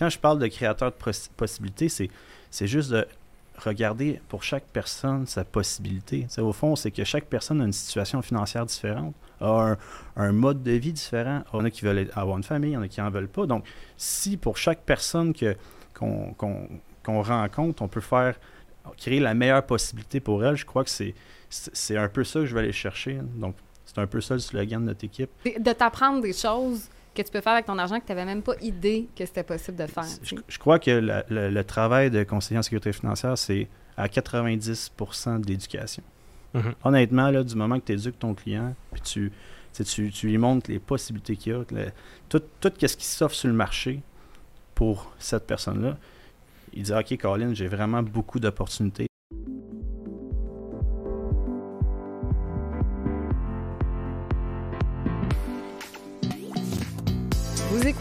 quand je parle de créateur de possibilités, c'est juste de regarder pour chaque personne sa possibilité. au fond, c'est que chaque personne a une situation financière différente, a un, mode de vie différent. Il y en a qui veulent avoir une famille, il y en a qui n'en veulent pas. Donc, si pour chaque personne qu'on, rencontre, on peut faire créer la meilleure possibilité pour elle, je crois que c'est, c'est un peu ça que je vais aller chercher. Donc, c'est un peu ça le slogan de notre équipe. De t'apprendre des choses que tu peux faire avec ton argent que tu n'avais même pas idée que c'était possible de faire. Je, crois que le, travail de conseiller en sécurité financière, c'est à 90 de l'éducation. Mm-hmm. Honnêtement, là, du moment que tu éduques ton client, puis tu, tu, tu, lui montres les possibilités qu'il y a, tout, tout ce qui s'offre sur le marché pour cette personne-là, il dit OK, Colin, j'ai vraiment beaucoup d'opportunités.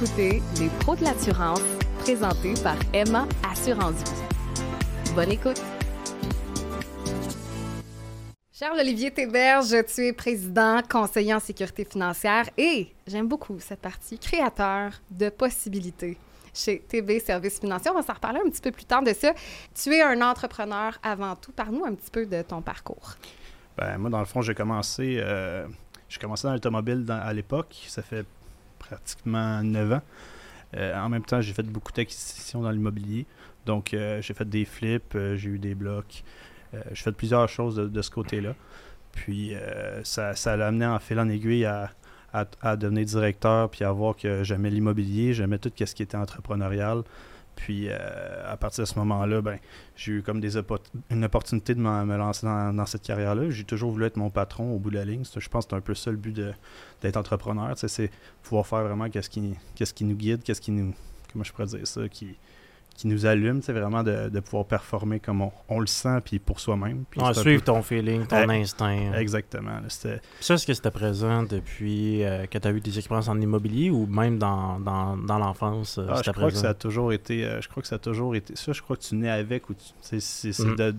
Écoutez Les pros de l'assurance, présentés par Emma Assurance Vie. Bonne écoute. Charles-Olivier Théberge, tu es président, conseiller en sécurité financière et, j'aime beaucoup cette partie, créateur de possibilités chez TB Services Financiers. On va s'en reparler un petit peu plus tard de ça. Tu es un entrepreneur avant tout. Parle-nous un petit peu de ton parcours. Ben, moi, dans le fond, j'ai commencé, euh, j'ai commencé dans l'automobile à l'époque. Ça fait pratiquement 9 ans. Euh, en même temps, j'ai fait beaucoup d'acquisitions dans l'immobilier. Donc, euh, j'ai fait des flips, euh, j'ai eu des blocs. j'ai fait plusieurs choses de, ce côté-là. Puis, ça, ça l'a amené en fil en aiguille à, à, devenir directeur, puis à voir que j'aimais l'immobilier, j'aimais tout ce qui était entrepreneurial. Puis euh, à partir de ce moment-là, ben, j'ai eu comme des une opportunité de me lancer dans, cette carrière-là. J'ai toujours voulu être mon patron au bout de la ligne. Je pense que c'est un peu ça le but d'être entrepreneur. C'est pouvoir faire vraiment qu'est-ce qui, qu'est-ce qui nous guide, qu'est-ce qui nous. Comment je pourrais dire ça, qui, qui nous allume, c'est vraiment de, pouvoir performer comme on, le sent, puis pour soi-même. suivre ton feeling, ton instinct. Exactement. ça, est-ce que c'était présent depuis euh, que tu as eu des expériences en immobilier ou même dans, dans, dans l'enfance? Euh, ah, je crois que ça a toujours été. Euh, je crois que ça a toujours été. Ça, je crois que tu nais avec ou c'est, c'est, mm.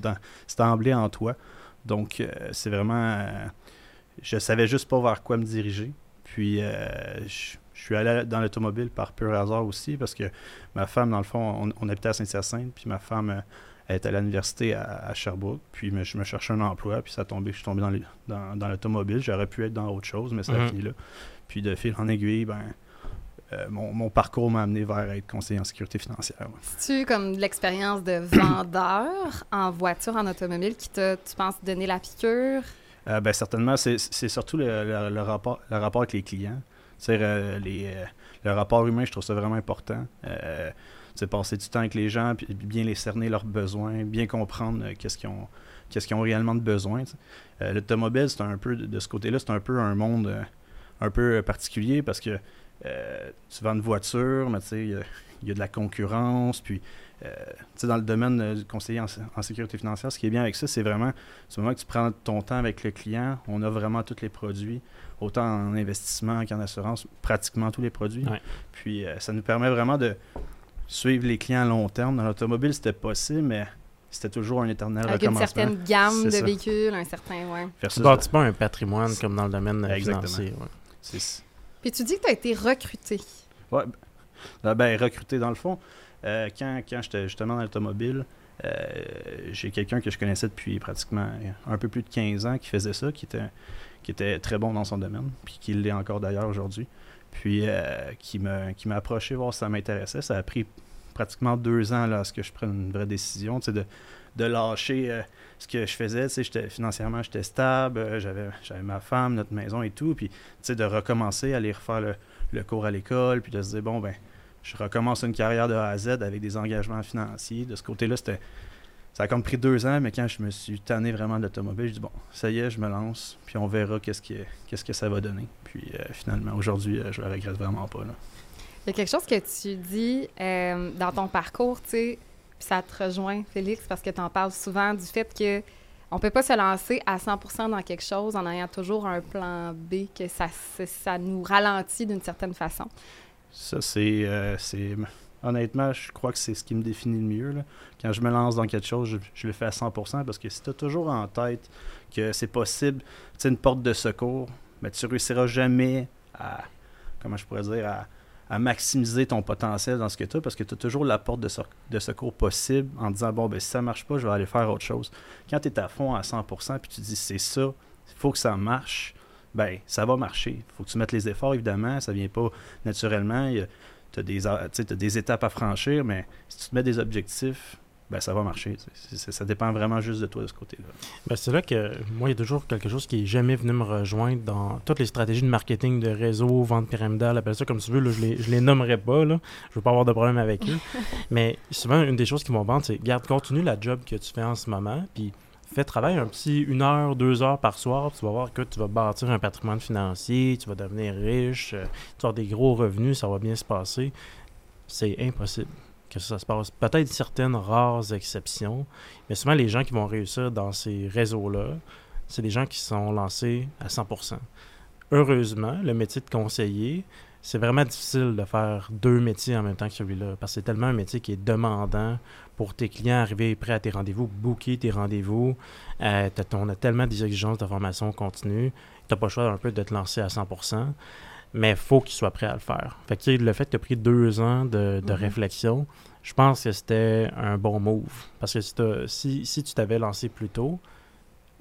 emblé en toi. Donc, c'est vraiment. je savais juste pas vers quoi me diriger. Puis, je je suis allé dans l'automobile par pur hasard aussi parce que ma femme, dans le fond, on, habitait à Saint-Hyacinthe, puis ma femme euh, elle était à l'université à, Sherbrooke, puis je me cherchais un emploi, puis ça tombé, je suis tombé dans, dans, l'automobile. J'aurais pu être dans autre chose, mais ça a mhm. fini là. Puis de fil en aiguille, ben, euh, mon, parcours m'a amené vers être conseiller en sécurité financière. C'est-tu comme l'expérience de vendeur en voiture, en automobile, qui t'a, tu penses, donné la piqûre? Euh, ben, certainement, c'est, surtout le, rapport, le rapport avec les clients. Euh, les, euh, le rapport humain, je trouve ça vraiment important. Euh, passer du temps avec les gens, puis bien les cerner leurs besoins, bien comprendre qu'est-ce qu'ils ont, ont réellement de besoin. L'automobile, c'est un peu, de ce côté-là, c'est un peu un monde un peu particulier parce que tu vends une voiture, mais il y, a de la concurrence, puis dans le domaine du conseiller en, sécurité financière, ce qui est bien avec ça, c'est vraiment, ce moment que tu prends ton temps avec le client, on a vraiment tous les produits autant en investissement qu'en assurance, pratiquement tous les produits. Puis euh, ça nous permet vraiment de suivre les clients à long terme. Dans l'automobile, c'était possible, mais c'était toujours un éternel Avec une certaine gamme de véhicules, un certain... Ouais. Tu bâtis pas un patrimoine comme dans le domaine financier. Puis tu dis que tu as été recruté. Oui. Ben, ben, recruté dans le fond. Euh, quand quand j'étais justement dans l'automobile, euh, j'ai quelqu'un que je connaissais depuis pratiquement un peu plus de 15 ans qui faisait ça, qui était qui était très bon dans son domaine, puis qui l'est encore d'ailleurs aujourd'hui. Puis euh, qui m'a qui approché voir si ça m'intéressait. Ça a pris pratiquement deux ans là, à ce que je prenne une vraie décision, de, de lâcher ce que je faisais. Financièrement, j'étais stable, euh, j'avais, j'avais ma femme, notre maison et tout. Puis de recommencer à aller refaire le, le cours à l'école, puis de se dire, bon, ben, je recommence une carrière de A à Z avec des engagements financiers. De ce côté-là, ça a comme pris deux ans, mais quand je me suis tanné vraiment de l'automobile, je dis bon, ça y est, je me lance, puis on verra qu'est-ce, qui, qu'est-ce que ça va donner. Puis euh, finalement, aujourd'hui, euh, je le regrette vraiment pas. Il y a quelque chose que tu dis euh, dans ton parcours, tu sais, puis ça te rejoint, Félix, parce que tu en parles souvent du fait que on peut pas se lancer à 100% dans quelque chose en ayant toujours un plan B, que ça, ça nous ralentit d'une certaine façon. Ça, c'est, c'est honnêtement, je crois que c'est ce qui me définit le mieux. Quand je me lance dans quelque chose, je, le fais à 100% parce que si tu as toujours en tête que c'est possible, tu une porte de secours, mais tu réussiras jamais à, comment je pourrais dire, à maximiser ton potentiel dans ce que tu as parce que tu as toujours la porte de, de, secours possible en disant bon, ben si ça marche pas, je vais aller faire autre chose. Quand tu es à fond à 100% puis tu dis c'est ça, il faut que ça marche, ben ça va marcher. Il faut que tu mettes les efforts, évidemment, ça vient pas naturellement. Tu as, as, des étapes à franchir, mais si tu te mets des objectifs, ben, ça va marcher. ça dépend vraiment juste de toi de ce côté-là. Ben, c'est là que moi, il y a toujours quelque chose qui n'est jamais venu me rejoindre dans toutes les stratégies de marketing, de réseau, vente pyramidale, appelle ça comme tu veux. je ne les, les nommerai pas. Là. Je veux pas avoir de problème avec eux. Mais souvent, une des choses qui m'ont vendre, c'est garde, continue la job que tu fais en ce moment. Puis fais travailler un petit une heure, deux heures par soir, tu vas voir que tu vas bâtir un patrimoine financier, tu vas devenir riche, euh, tu vas avoir des gros revenus, ça va bien se passer. C'est impossible que ça se passe. Peut-être certaines rares exceptions, mais souvent les gens qui vont réussir dans ces réseaux-là, c'est des gens qui sont lancés à 100%. Heureusement, le métier de conseiller, c'est vraiment difficile de faire deux métiers en même temps que celui-là, parce que c'est tellement un métier qui est demandant pour tes clients, arriver prêt à tes rendez-vous, booker tes rendez-vous. Euh, on a tellement des exigences de formation continue, tu n'as pas le choix un peu de te lancer à 100% mais il faut qu'il soit prêt à le faire. Fait que, le fait que tu as pris deux ans de, mhm. réflexion, je pense que c'était un bon move. Parce que si, si, tu t'avais lancé plus tôt,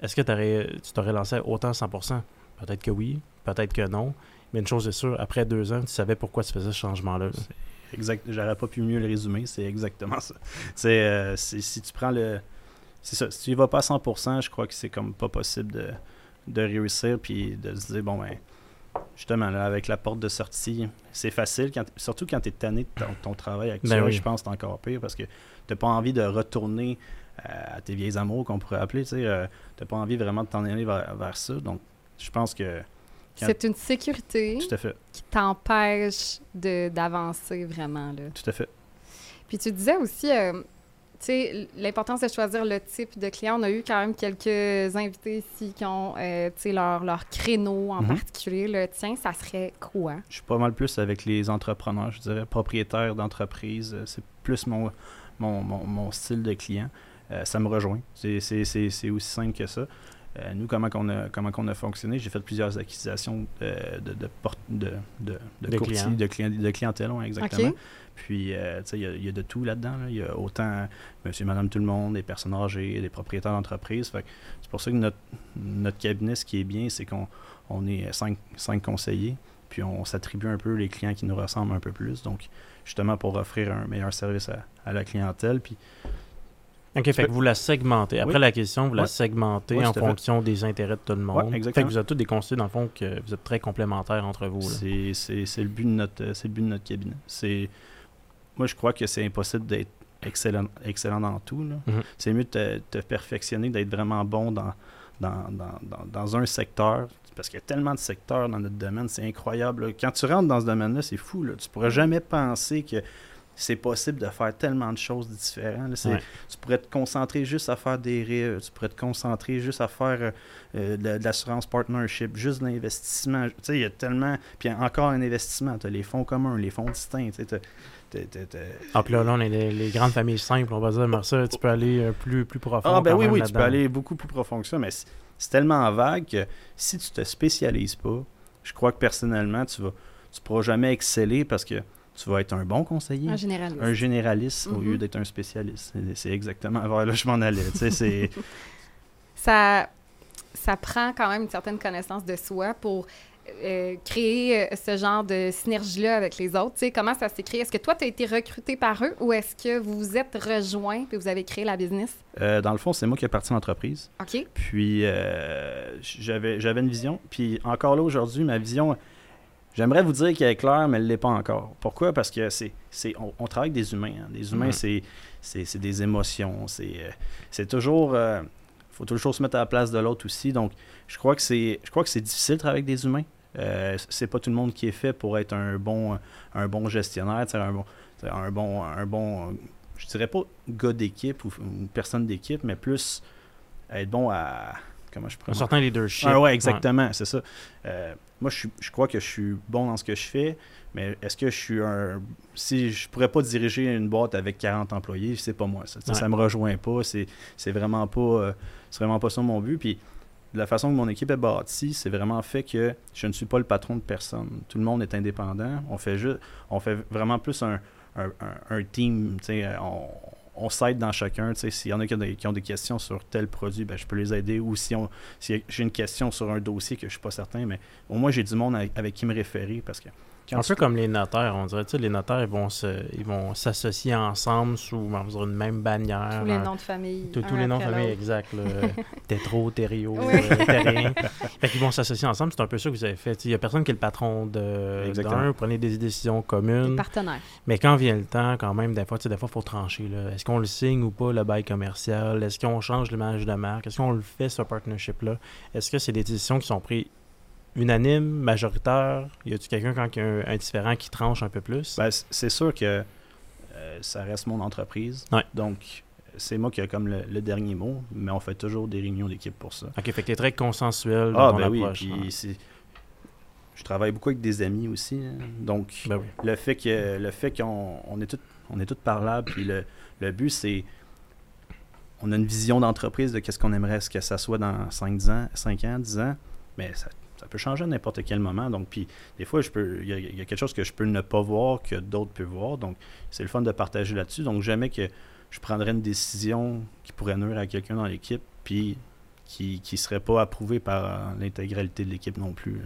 est-ce que tu t'aurais lancé autant à 100%? Peut-être que oui, peut-être que non. Mais une chose est sûre, après deux ans, tu savais pourquoi tu faisais ce changement-là. Exact. J'aurais pas pu mieux le résumer. C'est exactement ça. C'est euh, si tu prends le. C'est ça. Si tu y vas pas à 100%, je crois que c'est comme pas possible de, de réussir puis de se dire, bon, ben justement, là, avec la porte de sortie, c'est facile, surtout quand tu es tanné de ton, travail actuel, ben je pense que c'est encore pire parce que tu n'as pas envie de retourner euh, à tes vieilles amours, qu'on pourrait appeler. Tu n'as euh, pas envie vraiment de t'en aller vers, ça. Donc, je pense que. C'est une sécurité qui t'empêche d'avancer vraiment. Là. Tout à fait. Puis tu disais aussi, euh, sais, l'importance de choisir le type de client. On a eu quand même quelques invités ici qui ont, euh, leur, leur créneau en mhm. particulier. Le tien, ça serait quoi? Je suis pas mal plus avec les entrepreneurs, je dirais, propriétaires d'entreprises. Euh, c'est plus mon, mon, mon, style de client. Euh, ça me rejoint. C'est aussi simple que ça. Nous, comment on a, comment on a fonctionné, j'ai fait plusieurs acquisitions de, de, de, de, de, courtiers, de, de clientèle, exactement. Puis, euh, tu sais, il y, a de tout là-dedans. Il y a autant monsieur, madame, tout le monde, des personnes âgées, des propriétaires d'entreprise. C'est pour ça que notre, notre cabinet, ce qui est bien, c'est qu'on on est cinq, cinq conseillers, puis on s'attribue un peu les clients qui nous ressemblent un peu plus. Donc, justement, pour offrir un meilleur service à, la clientèle. Puis, OK, fait que vous la segmentez. Après la question, vous la segmentez en fonction des intérêts de tout le monde. exactement. Fait que vous êtes tous des conseillers, dans le fond, que vous êtes très complémentaires entre vous. C'est le but de notre, le but de notre cabinet. Moi, je crois que c'est impossible d'être excellent, excellent dans tout. Mhm. C'est mieux de te, perfectionner, d'être vraiment bon dans, dans, dans, dans, un secteur. Parce qu'il y a tellement de secteurs dans notre domaine, c'est incroyable. Quand tu rentres dans ce domaine-là, c'est fou. Là. Tu pourrais jamais penser que c'est possible de faire tellement de choses différentes. Tu pourrais te concentrer juste à faire des RE, tu pourrais te concentrer juste à faire euh, de, l'assurance partnership, juste de l'investissement. Tu sais, il y a tellement. Puis encore un investissement, tu as les fonds communs, les fonds distincts. Tu ah, puis là, là, on est les, grandes familles simples, on va dire, mais ça, tu peux aller euh, plus, plus profond. Ah, ben oui, oui, tu peux aller beaucoup plus profond que ça, mais c'est tellement vague que si tu te spécialises pas, je crois que personnellement, tu vas tu pourras jamais exceller parce que tu vas être un bon conseiller. Un généraliste. Un généraliste au lieu mm-hmm. d'être un spécialiste. C'est exactement vers là je m'en allais. ça, ça prend quand même une certaine connaissance de soi pour euh, créer euh, ce genre de synergie-là avec les autres? sais, comment ça s'est créé? Est-ce que toi, tu as été recruté par eux ou est-ce que vous vous êtes rejoint et vous avez créé la business? Euh, dans le fond, c'est moi qui ai parti l'entreprise. OK. Puis, j'avais, j'avais une vision. Puis, encore là, aujourd'hui, ma vision, j'aimerais vous dire qu'elle est claire, mais elle ne l'est pas encore. Pourquoi? Parce que c'est, c'est on, travaille avec des humains. Hein. Des humains, mm-hmm. c'est, c'est, des émotions. C'est, c'est toujours... Il faut toujours se mettre à la place de l'autre aussi. Donc, je crois que c'est, je crois que c'est difficile de travailler avec des humains. Euh, c'est pas tout le monde qui est fait pour être un bon, un bon gestionnaire, un bon, un bon, un bon, je dirais pas gars d'équipe ou personne d'équipe, mais plus être bon à comment je Un certain leadership. Ah ouais, exactement, c'est ça. Euh, moi, je, je, crois que je suis bon dans ce que je fais, mais est-ce que je suis un. Si je pourrais pas diriger une boîte avec 40 employés, c'est pas moi. Ça, ne me rejoint pas. C'est vraiment pas. Euh, c'est vraiment pas ça mon but. Puis la façon que mon équipe est bâtie, c'est vraiment fait que je ne suis pas le patron de personne. Tout le monde est indépendant. On fait juste, on fait vraiment plus un, un, un, team. On, on s'aide dans chacun. S'il y en a qui ont, des, questions sur tel produit, ben, je peux les aider. Ou si, si j'ai une question sur un dossier que je ne suis pas certain, mais au moins j'ai du monde avec, avec qui me référer parce que un peu comme les notaires, on dirait, tu sais, les notaires, ils vont se, ils vont s'associer ensemble sous on une même bannière. Tous les noms de famille. Tous les noms de famille, exact. Tétro, oui. euh, Terrien. fait qu'ils vont s'associer ensemble. C'est un peu ça que vous avez fait. Il n'y a personne qui est le patron de d'un. Vous prenez des décisions communes. Des partenaires. Mais quand vient le temps, quand même, des fois, des fois, il faut trancher. Est-ce qu'on le signe ou pas, le bail commercial? Est-ce qu'on change l'image de marque? Est-ce qu'on le fait, ce partnership-là? Est-ce que c'est des décisions qui sont prises unanime, majoritaire? Y a-tu quelqu'un quand il y a un, différent qui tranche un peu plus? Ben, c'est sûr que euh, ça reste mon entreprise. Donc, c'est moi qui ai comme le, dernier mot, mais on fait toujours des réunions d'équipe pour ça. OK, fait que t'es très consensuel ah, dans ben oui, puis je travaille beaucoup avec des amis aussi. Hein. Donc, ben le fait que le fait qu'on on est tous on est tous parlables, puis le, le but, c'est on a une vision d'entreprise de qu'est-ce qu'on aimerait ce que ça soit dans 5 ans, 5 ans, 10 ans, mais ça ça peut changer à n'importe quel moment. Donc, puis des fois, je peux, il y, a quelque chose que je peux ne pas voir que d'autres peuvent voir. Donc, c'est le fun de partager là-dessus. Donc, jamais que je prendrais une décision qui pourrait nuire à quelqu'un dans l'équipe, puis qui ne serait pas approuvée par l'intégralité de l'équipe non plus.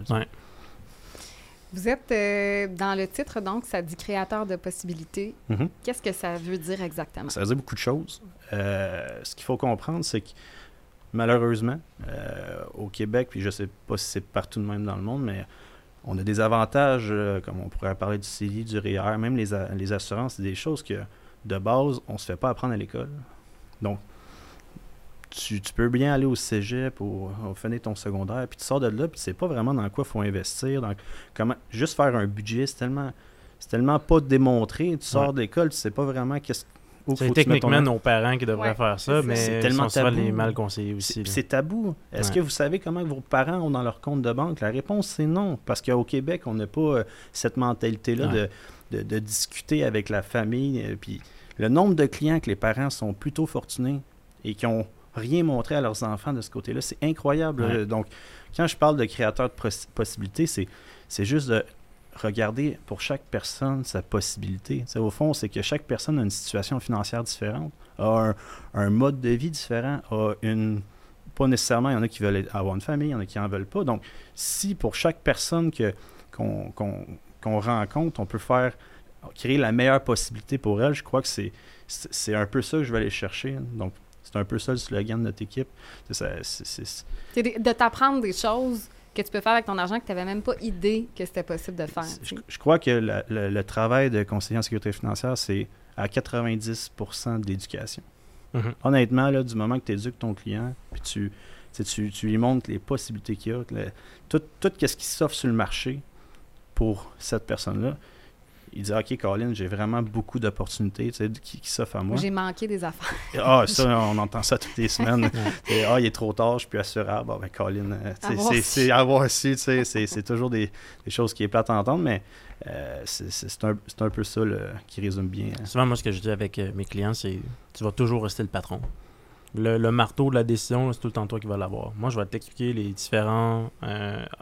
Vous êtes euh, dans le titre, donc, ça dit créateur de possibilités. Mm-hmm. Qu'est-ce que ça veut dire exactement? Ça veut dire beaucoup de choses. Euh, ce qu'il faut comprendre, c'est que malheureusement, euh, au Québec, puis je ne sais pas si c'est partout de même dans le monde, mais on a des avantages, euh, comme on pourrait parler du CELI, du REER, même les, les assurances, c'est des choses que, de base, on ne se fait pas apprendre à l'école. Donc, tu, peux bien aller au cégep ou finir ton secondaire, puis tu sors de là, puis tu sais pas vraiment dans quoi il faut investir. Donc, comment, juste faire un budget, c'est tellement, tellement pas démontré. Tu sors de l'école, tu sais pas vraiment qu'est-ce c'est techniquement nos parents qui devraient faire ça, mais c'est tellement sont les mal conseillés aussi. C'est tabou. Est-ce que vous savez comment vos parents ont dans leur compte de banque? La réponse, c'est non. Parce qu'au Québec, on n'a pas euh, cette mentalité-là de, de, discuter avec la famille. Euh, puis le nombre de clients que les parents sont plutôt fortunés et qui ont rien montré à leurs enfants de ce côté-là, c'est incroyable. Donc, quand je parle de créateur de possibilités, c'est juste de regarder pour chaque personne sa possibilité. au fond, c'est que chaque personne a une situation financière différente, a un, mode de vie différent, a une. Pas nécessairement, il y en a qui veulent avoir une famille, il y en a qui n'en veulent pas. Donc, si pour chaque personne qu'on, rencontre, on peut faire créer la meilleure possibilité pour elle, je crois que c'est, c'est un peu ça que je vais aller chercher. Donc, c'est un peu ça le slogan de notre équipe. C'est de t'apprendre des choses que tu peux faire avec ton argent que tu n'avais même pas idée que c'était possible de faire. Je, crois que le, travail de conseiller en sécurité financière, c'est à 90% d'éducation. Mm-hmm. Honnêtement, là, du moment que tu éduques ton client, puis tu, tu, tu, lui montres les possibilités qu'il y a, tout, tout ce qui s'offre sur le marché pour cette personne-là, il dit Ok, Colin, j'ai vraiment beaucoup d'opportunités qui, qui s'offrent à moi. J'ai manqué des affaires. ah, ça, on entend ça toutes les semaines. ah, il est trop tard, je suis plus assurable. Ah, ben, Colin, euh, c'est avoir su, c'est toujours des, des, choses qui est plate à entendre, mais euh, c'est un, un, peu ça qui résume bien. Hein. Souvent, moi, ce que je dis avec euh, mes clients, c'est tu vas toujours rester le patron. Le, le, marteau de la décision, c'est tout le temps toi qui vas l'avoir. Moi, je vais t'expliquer les, différents,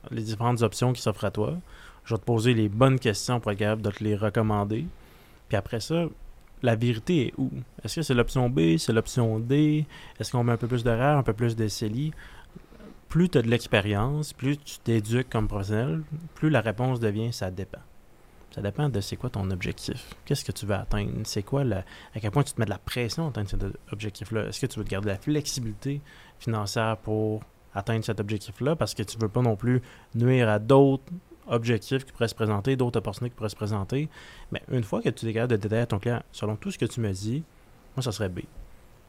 les différentes options qui s'offrent à toi je vais te poser les bonnes questions pour être capable de te les recommander. Puis après ça, la vérité est où? Est-ce que c'est l'option B, c'est l'option D? Est-ce qu'on met un peu plus RER, un peu plus de CELI? Plus tu as de l'expérience, plus tu t'éduques comme professionnel, plus la réponse devient ça dépend. Ça dépend de c'est quoi ton objectif. Qu'est-ce que tu veux atteindre? C'est quoi la, à quel point tu te mets de la pression à atteindre cet objectif-là? Est-ce que tu veux te garder la flexibilité financière pour atteindre cet objectif-là? Parce que tu veux pas non plus nuire à d'autres objectifs qui pourraient se présenter, d'autres opportunités qui pourraient se présenter. Mais une fois que tu es capable de détailler à ton client, selon tout ce que tu me dis, moi, ça serait B.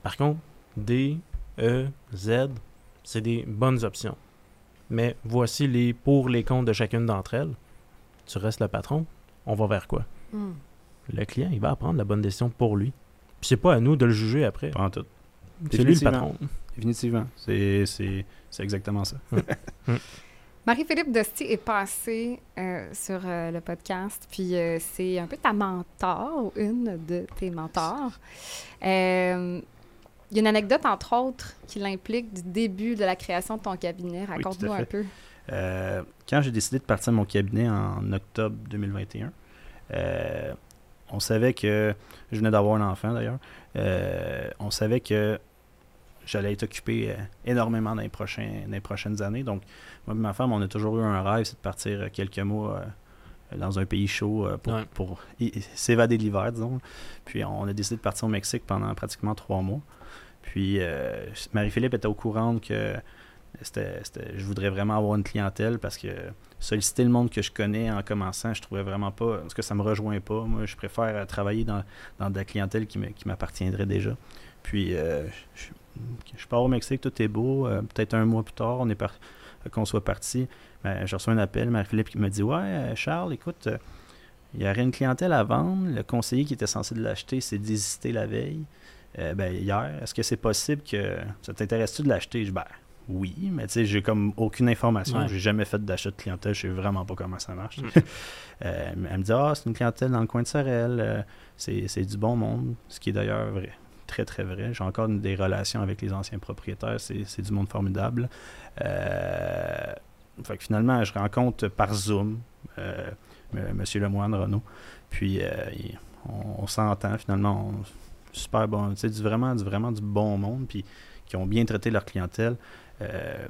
Par contre, D, E, Z, c'est des bonnes options. Mais voici les pour les comptes de chacune d'entre elles. Tu restes le patron, on va vers quoi? Hmm. Le client, il va prendre la bonne décision pour lui. Puis c'est pas à nous de le juger après. Pas en tout. C'est lui le patron. Définitivement. C'est exactement ça. Marie-Philippe Dosti est passée euh, sur euh, le podcast, puis euh, c'est un peu ta mentor, une de tes mentors. il y a une anecdote, entre autres, qui l'implique du début de la création de ton cabinet. Raconte-nous un peu. Quand j'ai décidé de partir de mon cabinet en octobre 2021, euh, on savait que je venais d'avoir un enfant d'ailleurs. on savait que j'allais être occupé euh, énormément dans les, prochains, dans les prochaines années. Donc, moi et ma femme, on a toujours eu un rêve, c'est de partir euh, quelques mois euh, dans un pays chaud pour, Ouais. pour s'évader de l'hiver, disons. Puis, on a décidé de partir au Mexique pendant pratiquement trois mois. Puis, Marie-Philippe était au courant que c'était, c'était- je voudrais vraiment avoir une clientèle parce que solliciter le monde que je connais en commençant, je trouvais vraiment pas, parce que ça me rejoint pas. Moi, je préfère travailler dans, dans de la clientèle qui, me- qui m'appartiendrait déjà. Puis, euh, je, je pars au Mexique, tout est beau. euh, peut-être un mois plus tard, on est par- qu'on soit parti. Ben, je reçois un appel, Marie-Philippe qui me dit Ouais, euh, Charles, écoute, euh, il y aurait une clientèle à vendre. Le conseiller qui était censé de l'acheter s'est désisté la veille. Euh, ben, hier, est-ce que c'est possible que ça t'intéresse-tu de l'acheter? Je dis, ben, oui, mais tu sais, j'ai comme aucune information. Ouais. J'ai jamais fait d'achat de clientèle. Je sais vraiment pas comment ça marche. Mm. Euh, elle me dit, ah, c'est une clientèle dans le coin de Sorel. euh, c'est du bon monde. Ce qui est d'ailleurs vrai. Très, très vrai. J'ai encore des relations avec les anciens propriétaires. C'est c'est du monde formidable. Euh, finalement, je rencontre par Zoom euh, M. Monsieur Lemoine Renault. Puis, euh, on, s'entend finalement. super bon. Sais, du, vraiment, du, vraiment du bon monde. Puis, qui ont bien traité leur clientèle. Euh,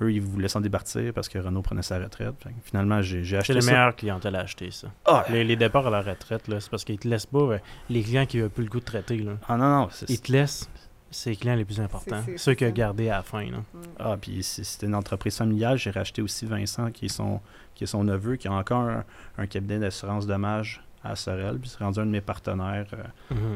eux, ils voulaient s'en départir parce que Renault prenait sa retraite. Fait que finalement, j'ai C'est acheté le ça. meilleur clientèle à acheter, ça. Ah, Les, les départs à la retraite, là, c'est parce qu'ils te laissent pas euh, les clients qui n'ont plus le goût de traiter. Là. ah, non, non. c'est- Ils te laissent ces clients les plus importants, c'est- ceux c'est qu'il a ça. gardés à la fin. Là. Mm. Ah, puis c'est- c'était une entreprise familiale. J'ai racheté aussi Vincent, qui est son, qui est son neveu, qui a encore un, un cabinet d'assurance dommage à Sorel. Puis c'est rendu un de mes partenaires.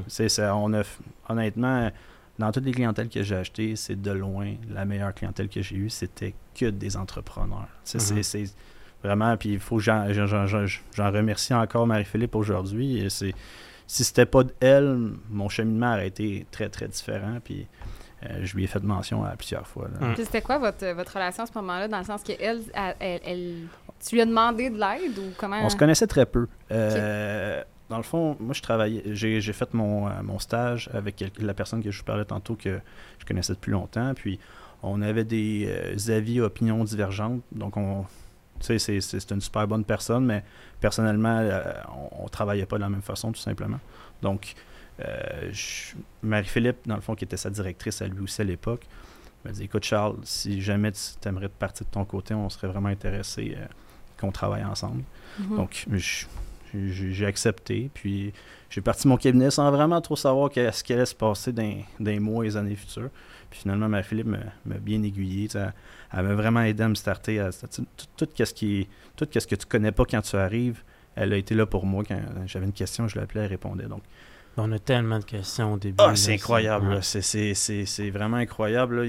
c'est, ça, on a, honnêtement, dans toutes les clientèles que j'ai achetées, c'est de loin la meilleure clientèle que j'ai eue. C'était que des entrepreneurs. Sais, c'est- vraiment, puis il faut que j'en, remercie encore Marie-Philippe aujourd'hui. Si c'était pas d'elle, mon cheminement aurait été très, très différent. Puis euh, je lui ai fait mention à plusieurs fois. Mm. C'était quoi votre, votre relation à ce moment-là, dans le sens que elle, elle, elle- elle- tu lui as demandé de l'aide ou comment? On se connaissait très peu. Euh, Dans le fond, moi, je travaillais, j'ai j'ai fait mon, euh, mon stage avec la personne que je vous parlais tantôt que je connaissais depuis longtemps. Puis, on avait des euh, avis, opinions divergentes. Donc, on, tu sais, c'est- c'est c'est une super bonne personne, mais personnellement, euh, on, on travaillait pas de la même façon, tout simplement. Donc, euh, je- Marie-Philippe, dans le fond, qui était sa directrice à lui aussi à l'époque, m'a dit Écoute, Charles, si jamais tu aimerais partir de ton côté, on serait vraiment intéressé qu'on travaille ensemble. Mhm. Donc, je- j'ai j'ai accepté. Puis, j'ai parti mon cabinet sans vraiment trop savoir que- ce qui allait se passer dans, dans les mois et les années futures. Puis, finalement, ma Philippe m'a bien aiguillé. Elle, elle m'a vraiment aidé à me starter. à- tout, tout, qu'est-ce qui, tout ce que tu connais pas quand tu arrives, elle a été là pour moi. Quand j'avais une question, je l'appelais, elle répondait. Donc, On a tellement de questions au début. ah, c'est incroyable. ouais. C'est- vraiment incroyable.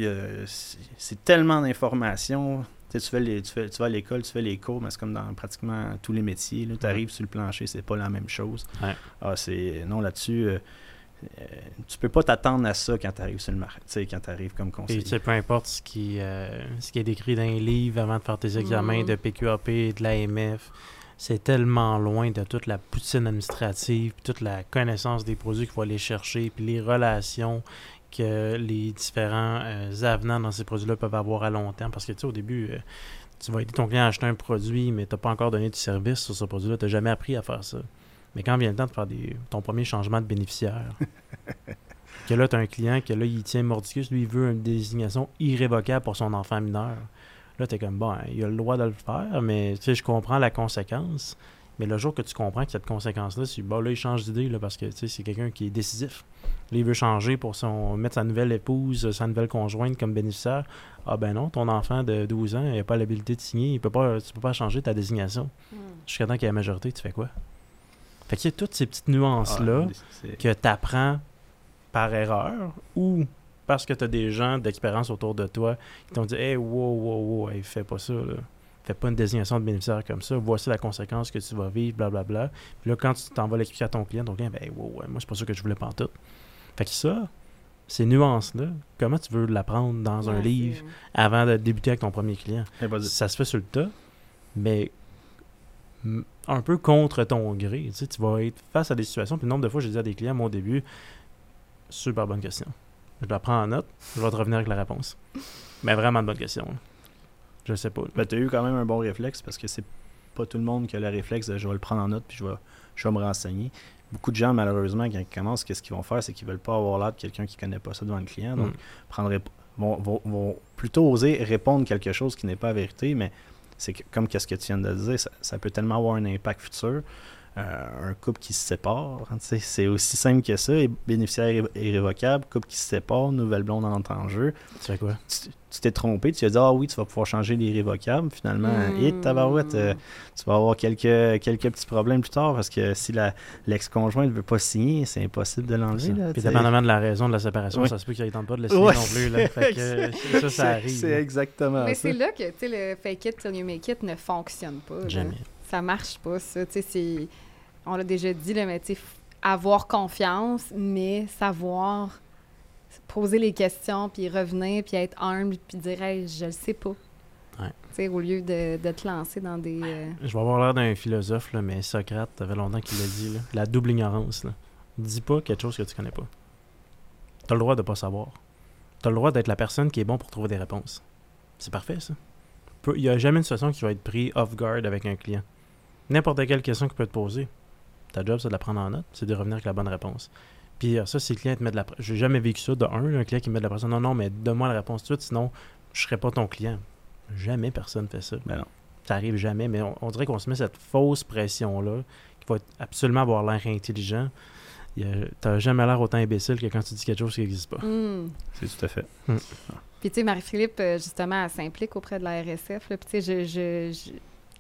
c'est tellement d'informations. Tu, sais, tu, fais les- tu, fais- tu vas à l'école, tu fais les cours, mais c'est comme dans pratiquement tous les métiers. Tu arrives sur le plancher, c'est pas la même chose. Ouais. Ah, c'est non là-dessus. euh, euh, tu peux pas t'attendre à ça quand tu arrives sur le marché, tu sais, quand tu arrives comme Et conseiller. tu sais, peu importe ce qui, euh, ce qui est décrit dans les livres avant de faire tes examens Mhm. de PQAP, de l'AMF, c'est tellement loin de toute la poutine administrative, puis toute la connaissance des produits qu'il faut aller chercher, puis les relations que les différents euh, avenants dans ces produits-là peuvent avoir à long terme. Parce que tu sais, au début, euh, tu vas aider ton client à acheter un produit, mais tu n'as pas encore donné de service sur ce produit-là, tu n'as jamais appris à faire ça. Mais quand vient le temps de faire ton premier changement de bénéficiaire, que là, tu as un client que là, il tient mordicus, lui, il veut une désignation irrévocable pour son enfant mineur. Là, tu es comme, bon, il a le droit de le faire, mais tu sais, je comprends la conséquence. Mais le jour que tu comprends que cette conséquence-là, c'est bon, là, il change d'idée, là, parce que tu sais, c'est quelqu'un qui est décisif. Là, il veut changer pour son, mettre sa nouvelle épouse, sa nouvelle conjointe comme bénéficiaire. Ah ben non, ton enfant de 12 ans, il n'a pas l'habilité de signer, il peut pas, tu peux pas changer ta désignation. Mm. Jusqu'à temps qu'il y ait la majorité, tu fais quoi? Fait qu'il y a toutes ces petites Ah, nuances-là c'est- que tu apprends par erreur ou parce que tu as des gens d'expérience autour de toi qui t'ont dit Hey, wow, wow, wow, hey, fais pas ça, là. Fais pas une désignation de bénéficiaire comme ça. Voici la conséquence que tu vas vivre, blablabla. Puis là, quand tu t'en vas l'expliquer à ton client, ton client, ben, wow, ouais, moi, c'est pas ça que je voulais pas en tout. Fait que ça, ces nuances-là, comment tu veux l'apprendre dans un livre avant de débuter avec ton premier client? Eh. Ça se fait sur le tas, mais un peu contre ton gré. Tu, sais, tu vas être face à des situations. Puis le nombre de fois, j'ai dit à des clients, moi, au début, super bonne question. Je la prends en note. Je vais te revenir avec la réponse. Mais vraiment une bonne question. Je sais pas. Ben, tu as eu quand même un bon réflexe parce que c'est pas tout le monde qui a le réflexe de je vais le prendre en note puis je vais, je vais me renseigner. Beaucoup de gens, malheureusement, quand ils commencent, qu'est-ce qu'ils vont faire, c'est qu'ils veulent pas avoir l'air de quelqu'un qui connaît pas ça devant le client. Donc, Mm. vont, vont- vont plutôt oser répondre quelque chose qui n'est pas la vérité, mais c'est comme qu'est-ce que tu viens de dire, ça, ça peut tellement avoir un impact futur. Euh, un couple qui se sépare, hein, c'est aussi simple que ça. et Bénéficiaire irré- irrévocable, couple qui se sépare, nouvelle blonde entre en jeu. Tu fais quoi? Tu t'es trompé, tu as dit Ah oui, tu vas pouvoir changer l'irrévocable. Finalement, Hmm. et tabarouette, euh, tu vas avoir quelques, quelques petits problèmes plus tard parce que si la- l'ex-conjoint ne veut pas signer, c'est impossible de l'enlever. là, Puis dépendamment de la raison de la séparation, Oui. ça se peut qu'il ne tente pas de le signer Ouais, non plus. Là. Fait que, ça, ça C'est- arrive. C'est là. exactement Mais c'est là que tu sais, le fake it till you make it ne fonctionne pas. là. Jamais. Ça marche pas, ça. Tu sais, c'est- On l'a déjà dit, là, mais avoir confiance, mais savoir poser les questions, puis revenir, puis être humble, puis dire hey, je le sais pas. Ouais. Au lieu de, de te lancer dans des. euh, Je vais avoir l'air d'un philosophe, là, mais Socrate, ça fait longtemps qu'il l'a dit. Là. La double ignorance. Là. Dis pas quelque chose que tu connais pas. Tu as le droit de pas savoir. Tu as le droit d'être la personne qui est bon pour trouver des réponses. C'est parfait, ça. Il n'y a jamais une situation qui va être pris off guard avec un client. N'importe quelle question qu'il peut te poser, ta job, c'est de la prendre en note, c'est de revenir avec la bonne réponse. Puis euh, ça, si le client te met de la pression. J'ai jamais vécu ça de un, un client qui me met de la pression. Non, non, mais donne-moi la réponse tout de suite, sinon je serai pas ton client. Jamais personne fait ça. Ben non. Ça arrive jamais, mais on, on dirait qu'on se met cette fausse pression-là, qui va absolument avoir l'air intelligent. T'as jamais l'air autant imbécile que quand tu dis quelque chose qui n'existe pas. hmm. C'est tout à fait. Puis, tu sais, Marie-Philippe, euh, justement, elle s'implique auprès de la RSF. Là. Puis, tu sais, je, je, je,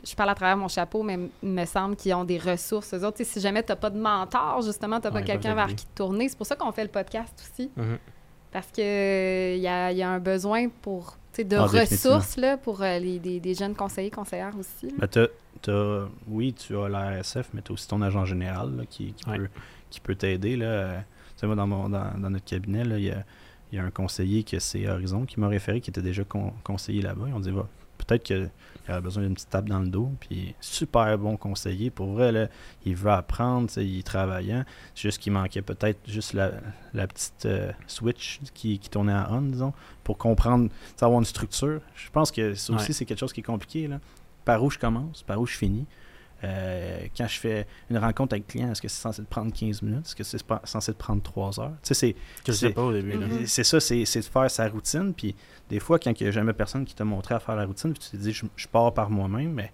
je parle à travers mon chapeau, mais il me semble qu'ils ont des ressources. Eux autres, si jamais tu n'as pas de mentor, justement, tu n'as Ouais, pas quelqu'un vers qui te tourner. C'est pour ça qu'on fait le podcast aussi. Mhm. Parce qu'il y a, y a un besoin pour, de Ah, ressources là, pour euh, les, des, des jeunes conseillers, conseillères aussi. Ben, t'as- t'as- oui, tu as l'ARSF, mais tu as aussi ton agent général là, qui, qui Ouais. peut, qui peut t'aider. là. Tu sais, moi, dans, mon, dans, dans notre cabinet, là, il y a, il y a un conseiller que c'est Horizon qui m'a référé, qui était déjà con- conseiller là-bas. Ils ont dit va, peut-être qu'il a besoin d'une petite tape dans le dos. Puis super bon conseiller. Pour vrai, là, il veut apprendre, il est travaillant. C'est juste qu'il manquait peut-être juste la, la petite euh, switch qui, qui tournait à on, disons, pour comprendre, avoir une structure. Je pense que ça aussi, Ouais. c'est quelque chose qui est compliqué. Là. Par où je commence, par où je finis. Euh, quand je fais une rencontre avec le client, est-ce que c'est censé te prendre 15 minutes? Est-ce que c'est censé te prendre 3 heures? Tu sais, c'est, sais pas au début. c'est ça, c'est, de faire sa routine. Puis des fois, quand il n'y a jamais personne qui t'a montré à faire la routine, puis tu te dis, je, je pars par moi-même, mais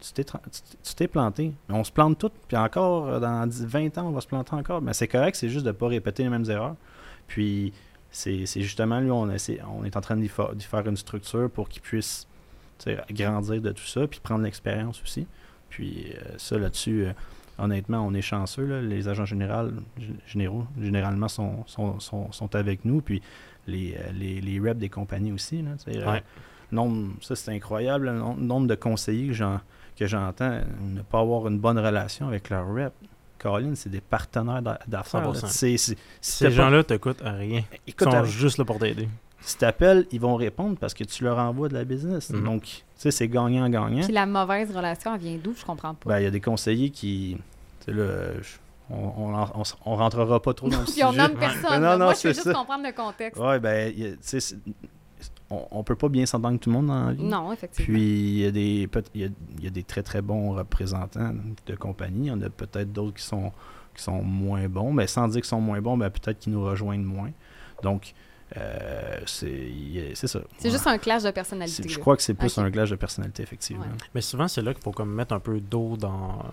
tu t'es, tra- tu t'es- planté. Mais on se plante toutes, puis encore, euh, dans 10, 20 ans, on va se planter encore. Mais c'est correct, c'est juste de ne pas répéter les mêmes erreurs. Puis c'est, justement, lui, on, essaie- on est en train d'y, fa- d'y faire une structure pour qu'il puisse grandir de tout ça, puis prendre l'expérience aussi. Puis euh, ça, là-dessus, euh, honnêtement, on est chanceux. là. Les agents généraux, généraux généralement, sont, sont, sont, sont avec nous. Puis les, euh, les, les reps des compagnies aussi. Là, Ouais. nombre, ça, c'est incroyable. Le nom- nombre de conseillers que, j'en- que j'entends ne pas avoir une bonne relation avec leur rep. Colin, c'est des partenaires d'a- d'affaires. là. 100%. C'est- c'est- si Ces gens-là te coûtent rien. Ils sont juste là pour t'aider. Si tu appelles, ils vont répondre parce que tu leur envoies de la business. Mhm. Donc, tu sais, c'est gagnant-gagnant. Puis la mauvaise relation, elle vient d'où? Je comprends pas. Ben, il y a des conseillers qui. Tu sais, là, je- on, on, on, on rentrera pas trop dans le Puis sujet. on nomme personne. Non, non, Moi, je veux c'est juste ça. comprendre le contexte. Ouais, ben, tu sais, on, on peut pas bien s'entendre tout le monde dans la vie. Non, effectivement. Puis, il y, a des, y a, il y a des très, très bons représentants de compagnie. Il y en a peut-être d'autres qui sont, qui sont moins bons. Mais sans dire qu'ils sont moins bons, ben, peut-être qu'ils nous rejoignent moins. Donc, euh, c'est il y a- c'est ça. c'est Ouais. juste un clash de personnalité. Je crois que c'est plus un clash de personnalité, effectivement. Ouais. Mais souvent, c'est là qu'il faut comme mettre un peu d'eau dans,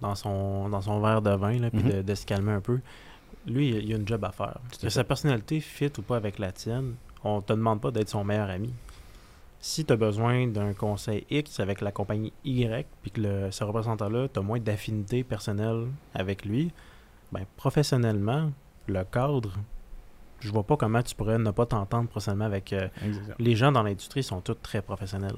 dans, son, dans son verre de vin, là, puis Mhm. de, de se calmer un peu. Lui, il a une job à faire. Que sa personnalité fit ou pas avec la tienne, on te demande pas d'être son meilleur ami. Si tu as besoin d'un conseil X avec la compagnie Y, puis que le, ce représentant-là, tu as moins d'affinité personnelle avec lui, ben, professionnellement, le cadre, je vois pas comment tu pourrais ne pas t'entendre professionnellement avec euh, les gens dans l'industrie sont tous très professionnels.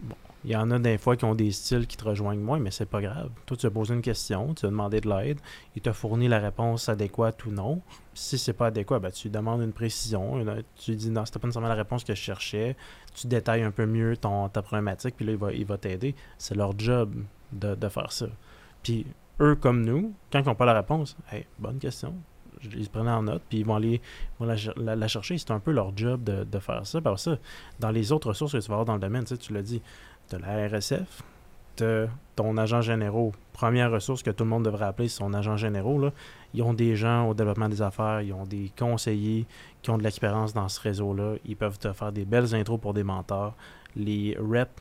Bon, il y en a des fois qui ont des styles qui te rejoignent moins, mais c'est pas grave. Toi, tu as posé une question, tu as demandé de l'aide, il t'a fourni la réponse adéquate ou non. Si c'est pas adéquat, ben, tu lui demandes une précision. Tu lui dis non, c'était pas nécessairement la réponse que je cherchais. Tu détailles un peu mieux ton, ta problématique, puis là, il va, il va t'aider. C'est leur job de, de faire ça. Puis eux, comme nous, quand ils n'ont pas la réponse, hey, bonne question. Je les prenais en note, puis ils vont aller vont la, chercher. C'est un peu leur job de, de faire ça. Que ça, dans les autres ressources que tu vas avoir dans le domaine, tu l'as dit, as la RSF, tu ton agent généraux. Première ressource que tout le monde devrait appeler, c'est son agent généraux. Là. Ils ont des gens au développement des affaires, ils ont des conseillers qui ont de l'expérience dans ce réseau-là. Ils peuvent te faire des belles intros pour des mentors. Les reps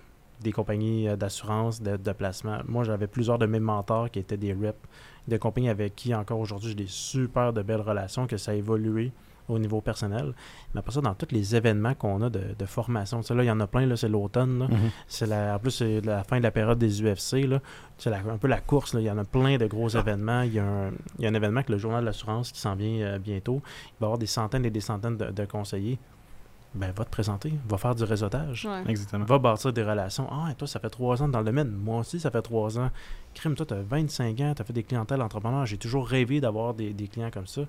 des compagnies euh, d'assurance, de, de placement. Moi, j'avais plusieurs de mes mentors qui étaient des reps de compagnies avec qui, encore aujourd'hui, j'ai des super de belles relations, que ça a évolué au niveau personnel. Mais après ça, dans tous les événements qu'on a de, de formation, là, il y en a plein, là, c'est l'automne. là. Mhm. C'est la, en plus, c'est la fin de la période des UFC. là. C'est la- un peu la course. là. Il y en a plein de gros événements. Il y, a un, il y a un événement que le Journal de l'assurance qui s'en vient euh, bientôt. Il va y avoir des centaines et des centaines de, de conseillers. Ben, va te présenter, va faire du réseautage. Ouais. Exactement. Va bâtir des relations. Ah, et toi, ça fait trois ans dans le domaine. Moi aussi, ça fait trois ans. Crime, toi, tu as 25 ans, tu as fait des clientèles entrepreneurs. J'ai toujours rêvé d'avoir des, des clients comme ça.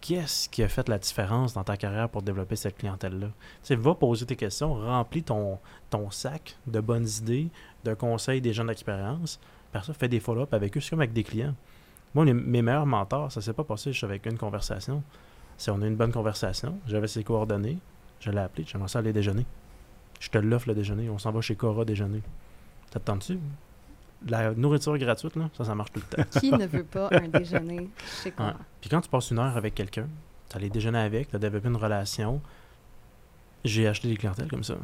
Qu'est-ce qui a fait la différence dans ta carrière pour développer cette clientèle-là? Tu sais, va poser tes questions, remplis ton, ton sac de bonnes idées, de conseils des gens d'expérience. Par ça, fais des follow-up avec eux, c'est comme avec des clients. Moi, les- mes meilleurs mentors, ça s'est pas passé juste avec une conversation. C'est on a eu une bonne conversation, j'avais ses coordonnées, je l'ai appelé, j'aimerais ça aller déjeuner. Je te l'offre le déjeuner, on s'en va chez Cora déjeuner. Ça te tente-tu? La nourriture gratuite, là, ça, ça marche tout le temps. Qui ne veut pas un déjeuner chez? Ouais. Puis quand tu passes une heure avec quelqu'un, tu allé déjeuner avec, tu as développé une relation, j'ai acheté des clientèles comme ça.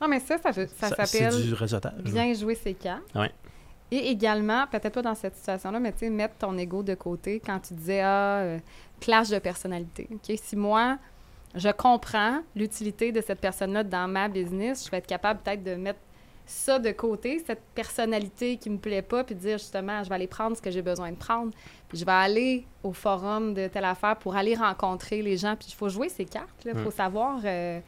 Non, mais ça, ça, ça Ça- c'est s'appelle du réseautage. bien jouer ses cartes. Ouais. Et également, peut-être pas dans cette situation-là, mais tu sais, mettre ton ego de côté quand tu disais, ah, euh, clash de personnalité. OK? Si moi, je comprends l'utilité de cette personne-là dans ma business, je vais être capable peut-être de mettre ça de côté, cette personnalité qui me plaît pas, puis de dire justement, je vais aller prendre ce que j'ai besoin de prendre, puis je vais aller au forum de telle affaire pour aller rencontrer les gens, puis il faut jouer ses cartes, il faut savoir... euh,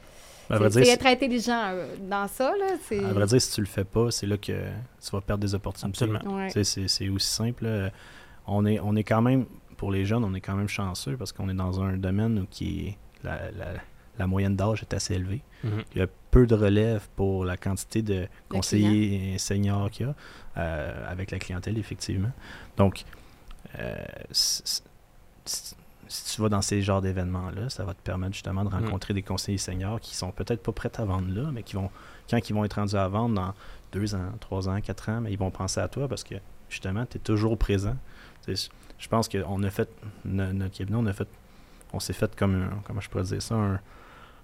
À vrai c'est être intelligent euh, dans ça, là. C'est... À vrai dire, si tu le fais pas, c'est là que tu vas perdre des opportunités. Absolument. Ouais. C'est aussi simple. On est, on est quand même, pour les jeunes, on est quand même chanceux parce qu'on est dans un domaine où qui est la, la- la moyenne d'âge est assez élevée. Mhm. Il y a peu de relève pour la quantité de conseillers seniors qu'il y a euh, avec la clientèle, effectivement. Donc, euh, si, si- si tu vas dans ces genres d'événements-là, ça va te permettre justement de rencontrer des conseillers seniors qui sont peut-être pas prêts à vendre là, mais qui vont, quand ils vont être rendus à vendre dans deux ans, trois ans, quatre ans, mais ils vont penser à toi parce que justement, tu es toujours présent. Je pense qu'on a fait, no- notre cabinet, on a fait, on s'est fait comme, un, comment je pourrais dire ça, un,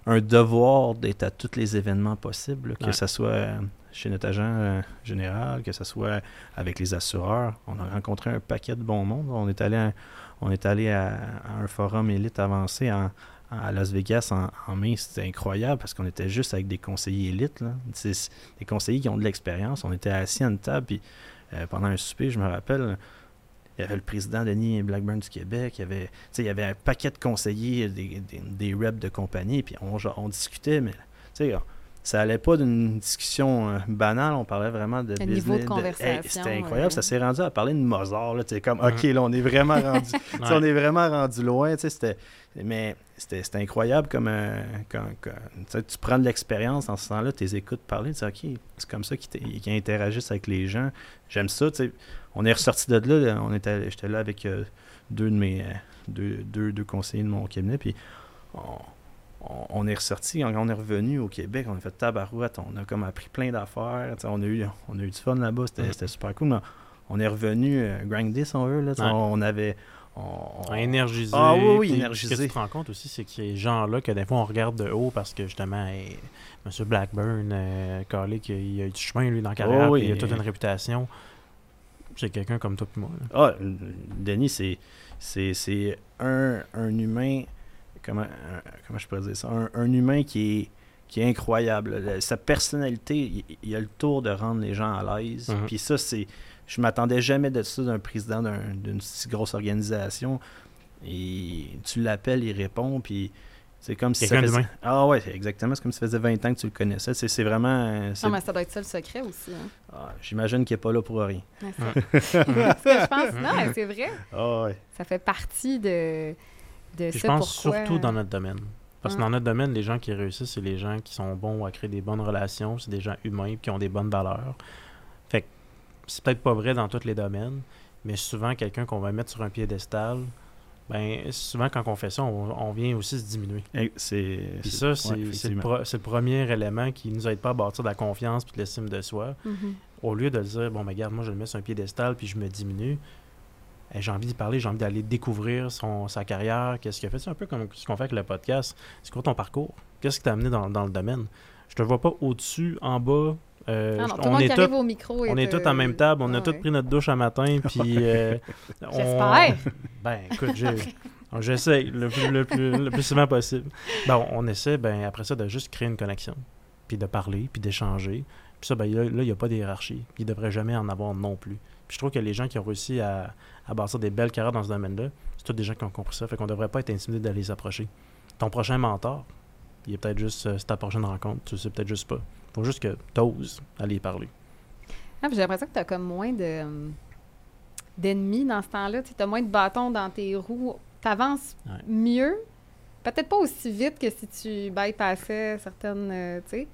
un devoir d'être à tous les événements possibles, là, que Ouais. ce soit chez notre agent euh, général, que ce soit avec les assureurs. On a rencontré un paquet de bon monde. On est allé à, on est allé à, à un forum élite avancé en, à Las Vegas en, en mai. C'était incroyable parce qu'on était juste avec des conseillers élites, là. Des conseillers qui ont de l'expérience. On était assis à une table, puis euh, pendant un souper, je me rappelle, il y avait le président Denis Blackburn du Québec, il y avait, il y avait un paquet de conseillers, des, des, des reps de compagnie, puis on, on discutait, mais ça allait pas d'une discussion euh, banale, on parlait vraiment de Le business. niveau de hey, conversation, C'était incroyable, euh. ça s'est rendu à parler de Mozart, là, tu sais, comme, ok, là, on est vraiment rendu, Ouais. on est vraiment rendu loin, tu sais, c'était, mais c'était c'était incroyable comme, euh, quand, quand- tu sais, tu prends de l'expérience en ce temps-là, tu les écoutes parler, tu dis, ok, c'est comme ça qu'ils interagissent avec les gens, j'aime ça, tu sais, on est ressorti de là, là, on était, j'étais là avec euh, deux de mes, euh, deux, deux, deux conseillers de mon cabinet, puis on, on- on est ressorti, on, on est revenu au Québec, on a fait tabarouette, on a comme appris plein d'affaires, on a eu, on a eu du fun là-bas, c'était c'était super cool, mais on est revenu euh, grindé si on veut, là, Ouais. on avait... On, À énergiser. Ah oui, oui, Puis, énergiser. Ce que tu te rends compte aussi, c'est que ces gens-là, que des fois on regarde de haut parce que justement, hey, M. Blackburn, euh, Carly, qu'il il a eu du chemin, lui, dans la carrière, Oh oui. il a toute une réputation. C'est quelqu'un comme toi et moi. là. Ah, Denis, c'est, c'est, c'est un, un humain, comment, un- comment je pourrais dire ça, un, un humain qui est, qui est incroyable. Le- Sa personnalité, il, il a le tour de rendre les gens à l'aise. Mhm. Puis ça, c'est, je m'attendais jamais de ça d'un président d'un- d'une si grosse organisation. Et tu l'appelles, il répond, puis c'est comme si ça faisait... Ah ouais, c'est exactement. C'est comme si ça faisait 20 ans que tu le connaissais. C'est, c'est vraiment... euh, c'est- Non, mais ça doit être ça le secret aussi. Hein. Ah, j'imagine qu'il n'est pas là pour rien. C'est- je pense. Non, c'est vrai. Ah ouais. Ça fait partie de, de Puis ça. je pense pourquoi... surtout dans notre domaine. Parce que Hum. dans notre domaine, les gens qui réussissent, c'est les gens qui sont bons à créer des bonnes relations, c'est des gens humains qui ont des bonnes valeurs. Fait que c'est peut-être pas vrai dans tous les domaines, mais souvent quelqu'un qu'on va mettre sur un piédestal, ben souvent quand on fait ça, on, on vient aussi se diminuer. Et C'est Puis c'est- ça, ouais, c'est le, effectivement. pro- c'est le premier élément qui nous aide pas à bâtir de la confiance puis de l'estime de soi. Mhm. Au lieu de dire, bon, ben, regarde, moi, je le mets sur un piédestal puis je me diminue, j'ai envie d'y parler, j'ai envie d'aller découvrir son, sa carrière, qu'est-ce qu'il a fait. C'est un peu comme ce qu'on fait avec le podcast. C'est quoi ton parcours? Qu'est-ce qui t'a amené dans, dans le domaine? Je te vois pas au-dessus, en bas. euh, Ah non, tout le on monde est arrive au micro on est euh, tous à la même table, on a ah tous ouais. pris notre douche un matin, puis... euh, on- J'espère. Ben, écoute, j'ai- j'essaie le plus, le, plus, le plus souvent possible. Ben, on, on essaie, ben, après ça, de juste créer une connexion, puis de parler, puis d'échanger. Puis ça, ben, là, là, il n'y a pas de hiérarchie. Il ne devrait jamais en avoir non plus. Puis je trouve que les gens qui ont réussi à, à bâtir des belles carrières dans ce domaine-là, c'est tous des gens qui ont compris ça. Fait qu'on ne devrait pas être intimidé d'aller les approcher. Ton prochain mentor, il est peut-être juste, euh, c'est ta prochaine rencontre, tu sais peut-être juste pas. faut juste que tu oses aller y parler. Ah, j'ai l'impression que tu as comme moins de euh, d'ennemis dans ce temps-là. Tu as moins de bâtons dans tes roues. Tu avances Ouais. mieux. Peut-être pas aussi vite que si tu bypassais certaines. euh, tu sais.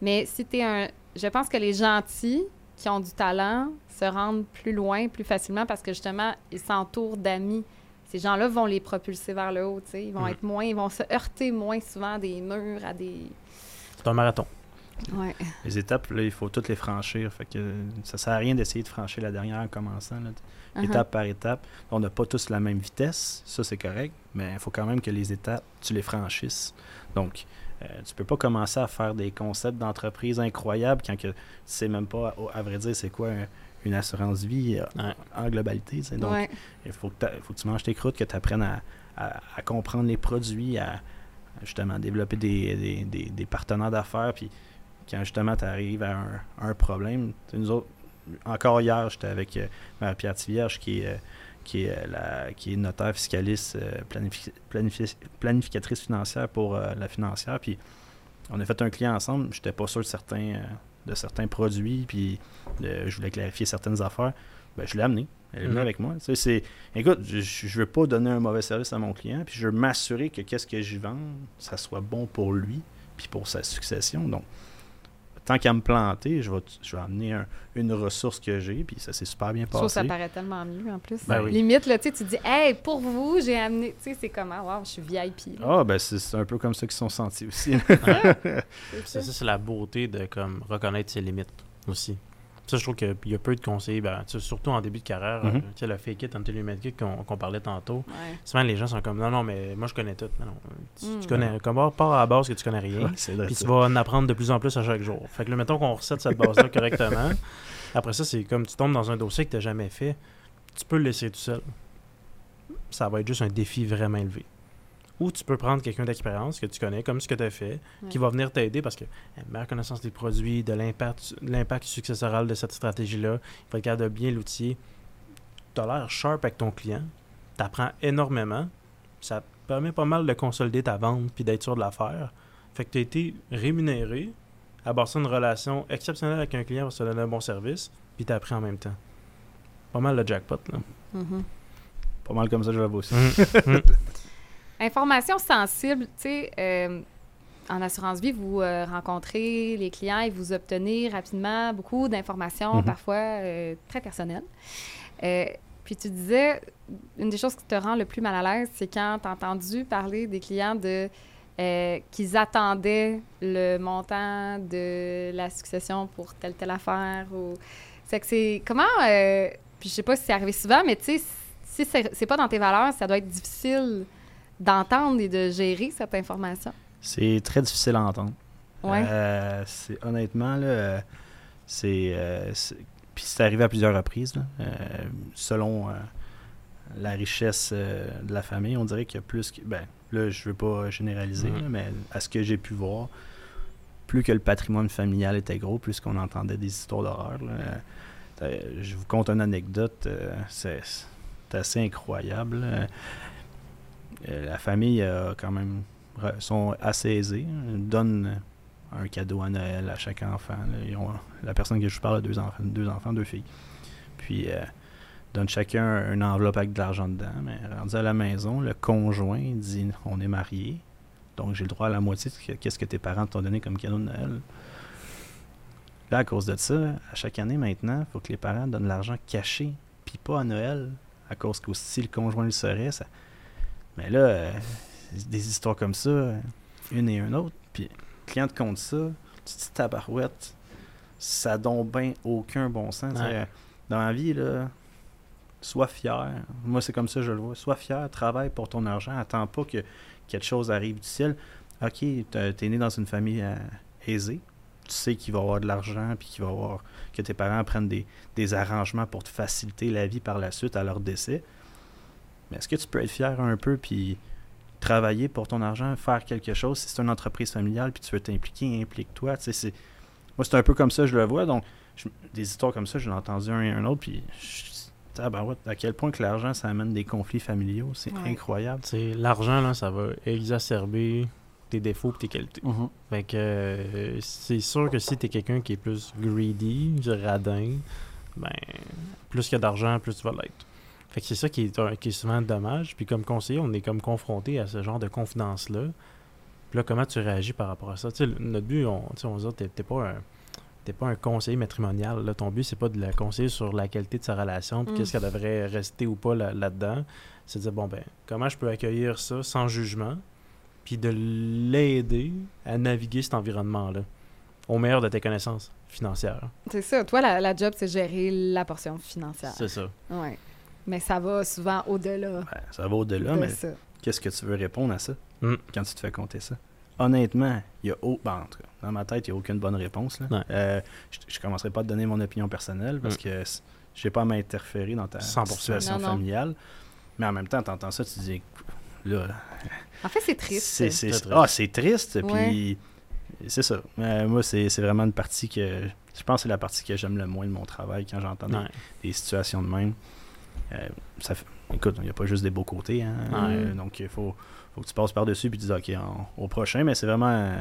Mais si tu es un. Je pense que les gentils qui ont du talent se rendent plus loin plus facilement parce que justement, ils s'entourent d'amis. Ces gens-là vont les propulser vers le haut. tu sais. Ils vont Mhm. être moins. Ils vont se heurter moins souvent à des murs, à des. C'est un marathon. Ouais. Les étapes, là, il faut toutes les franchir. Fait que ça sert à rien d'essayer de franchir la dernière en commençant. là. Uh-huh. étape par étape. On n'a pas tous la même vitesse, ça c'est correct, mais il faut quand même que les étapes, tu les franchisses. Donc, euh, tu peux pas commencer à faire des concepts d'entreprise incroyables quand que tu sais même pas, à, à vrai dire, c'est quoi un- une assurance vie euh, Ouais. en globalité. Donc, Ouais. il faut que, t'a- faut que tu manges tes croûtes, que tu apprennes à, à- à comprendre les produits, à, justement développer des, des- des- des partenaires d'affaires. Puis quand justement tu arrives à un, un problème, nous autres, encore hier, j'étais avec euh, Marie-Pierre Tivierge qui est, euh, qui, est, la, qui est notaire fiscaliste, euh, planifi- planifi- planificatrice financière pour euh, la financière. Puis on a fait un client ensemble. J'étais pas sûr de certains, euh, de certains produits, puis euh, je voulais clarifier certaines affaires. Ben, je l'ai amené. Elle est venue Mhm. avec moi. Tu sais, c'est, écoute, je, je veux pas donner un mauvais service à mon client, puis je veux m'assurer que qu'est-ce que je vends, ça soit bon pour lui, puis pour sa succession. Donc, tant qu'à me planter, je vais, je vais amener un- une ressource que j'ai, puis ça s'est super bien Je que ça passé. paraît tellement mieux en plus. Ben oui. Limite, là, tu sais, tu dis, hey, pour vous, j'ai amené. Tu sais, c'est comment, wow, je suis VIP. Ah, ben c'est un peu comme ça qu'ils sont sentis aussi. C'est ça, c'est la beauté de comme reconnaître ses limites aussi. Ça, je trouve qu'il y a peu de conseillers, ben, tu surtout en début de carrière, Mhm. euh, tu sais, le fake it until you make it qu'on qu'on parlait tantôt. Ouais. Souvent, les gens sont comme, non, non, mais moi, je connais tout. Mais non, tu, tu Mm. connais, comme part à la base que tu connais rien. Ouais, Puis tu vas en apprendre de plus en plus à chaque jour. Fait que là, mettons qu'on recette cette base-là correctement. Après ça, c'est comme tu tombes dans un dossier que tu n'as jamais fait. Tu peux le laisser tout seul. Ça va être juste un défi vraiment élevé. Ou tu peux prendre quelqu'un d'expérience que tu connais, comme ce que tu as fait, qui va venir t'aider parce que la meilleure connaissance des produits, de l'impact, successoral de cette stratégie-là, il capable de bien l'outiller. Tu as l'air sharp avec ton client. Tu apprends énormément. Ça te permet pas mal de consolider ta vente puis d'être sûr de la faire. Fait que tu as été rémunéré à bâtir une relation exceptionnelle avec un client pour se donner un bon service, puis tu as appris en même temps. Pas mal le jackpot, là. Mhm. Pas mal comme ça, je vais aussi. Information sensible, tu sais, euh, en assurance vie, vous euh, rencontrez les clients et vous obtenez rapidement beaucoup d'informations, Mhm. parfois euh, très personnelles. Puis tu disais, une des choses qui te rend le plus mal à l'aise, c'est quand tu as entendu parler des clients de qu'ils attendaient le montant de la succession pour telle telle affaire ou c'est que c'est comment puis je sais pas si c'est arrivé souvent mais tu sais si c'est pas dans tes valeurs ça doit être difficile d'entendre et de gérer cette information? C'est très difficile à entendre. ouais Euh, c'est honnêtement là, euh, c'est euh, c'est- puis c'est arrivé à plusieurs reprises là. Euh, selon euh, la richesse euh, de la famille, on dirait qu'il y a plus que ben là je veux pas généraliser Mhm. là, mais à ce que j'ai pu voir, plus que le patrimoine familial était gros, plus qu'on entendait des histoires d'horreur. là. Euh, je vous conte une anecdote, euh, c'est c'est assez incroyable. Euh, la famille a quand même sont assez aisés. hein. Donnent un cadeau à Noël à chaque enfant. Ils ont- la personne que je vous parle a deux enfants, deux enfants, deux filles. Puis euh, donne chacun une enveloppe avec de l'argent dedans. Mais rendu à la maison, le conjoint dit on est mariés, donc j'ai le droit à la moitié de ce que tes parents t'ont donné comme cadeau de Noël. Là, à cause de ça, à chaque année maintenant, il faut que les parents donnent l'argent caché, puis pas à Noël, à cause que si le conjoint le serait, ça, Mais là, euh, des histoires comme ça, une et une autre, puis le client te compte ça, tu te dis tabarouette, ça donne bien aucun bon sens. Ouais. Euh, Dans la vie, là, sois fier. Moi, c'est comme ça que je le vois. Sois fier, travaille pour ton argent. Attends pas que quelque chose arrive du ciel. Ok, t'es t'es né dans une famille euh, aisée. Tu sais qu'il va y avoir de l'argent, puis qu'il va y avoir que tes parents prennent des, des arrangements pour te faciliter la vie par la suite à leur décès. Mais est-ce que tu peux être fier un peu, puis travailler pour ton argent, faire quelque chose? Si c'est une entreprise familiale, puis tu veux t'impliquer, implique-toi. Tu sais, c'est- Moi, c'est un peu comme ça que je le vois. Donc, je- des histoires comme ça, j'en ai entendu un et un autre, puis je- tabarouette, à quel point que l'argent, ça amène des conflits familiaux? C'est Ouais. incroyable. L'argent, là, ça va exacerber tes défauts et tes qualités. Fait que euh, c'est sûr que si t'es quelqu'un qui est plus greedy, radin, ben plus qu'il y a d'argent, plus tu vas l'être. Fait que c'est ça qui est, un- qui est souvent dommage. Puis comme conseiller, on est comme confronté à ce genre de confidence-là. Puis là, comment tu réagis par rapport à ça? Notre but, on, on se dit, t'es- pas un... T'es pas un conseiller matrimonial. Là. Ton but, c'est pas de la conseiller sur la qualité de sa relation, puis Mm. qu'est-ce qu'elle devrait rester ou pas là- là-dedans. c'est de dire, bon, ben, comment je peux accueillir ça sans jugement, puis de l'aider à naviguer cet environnement-là au meilleur de tes connaissances financières? C'est ça. Toi, la, la job, c'est gérer la portion financière. C'est ça. Ouais. Mais ça va souvent au-delà ça va au-delà, de mais qu'est-ce que tu veux répondre à ça Mm. quand tu te fais compter ça? Honnêtement, il y a au- ben, en tout cas, dans ma tête, il n'y a aucune bonne réponse. Là. Ouais. Euh, je ne commencerai pas à te donner mon opinion personnelle parce Mm. que je n'ai pas à m'interférer dans ta 100%. situation Non, non. familiale. Mais en même temps, tu entends ça, tu te dis, là, En fait, c'est triste. c'est, c'est- Très c'est- triste. ah, c'est triste. Ouais. Puis c'est ça. Euh, moi, c'est, c'est vraiment une partie que. Je pense que c'est la partie que j'aime le moins de mon travail quand j'entends des- des situations de même. Euh, ça fait- écoute, il n'y a pas juste des beaux côtés. hein. Ouais. Euh, donc, il faut, faut que tu passes par-dessus et tu dis, OK, au prochain, mais c'est vraiment.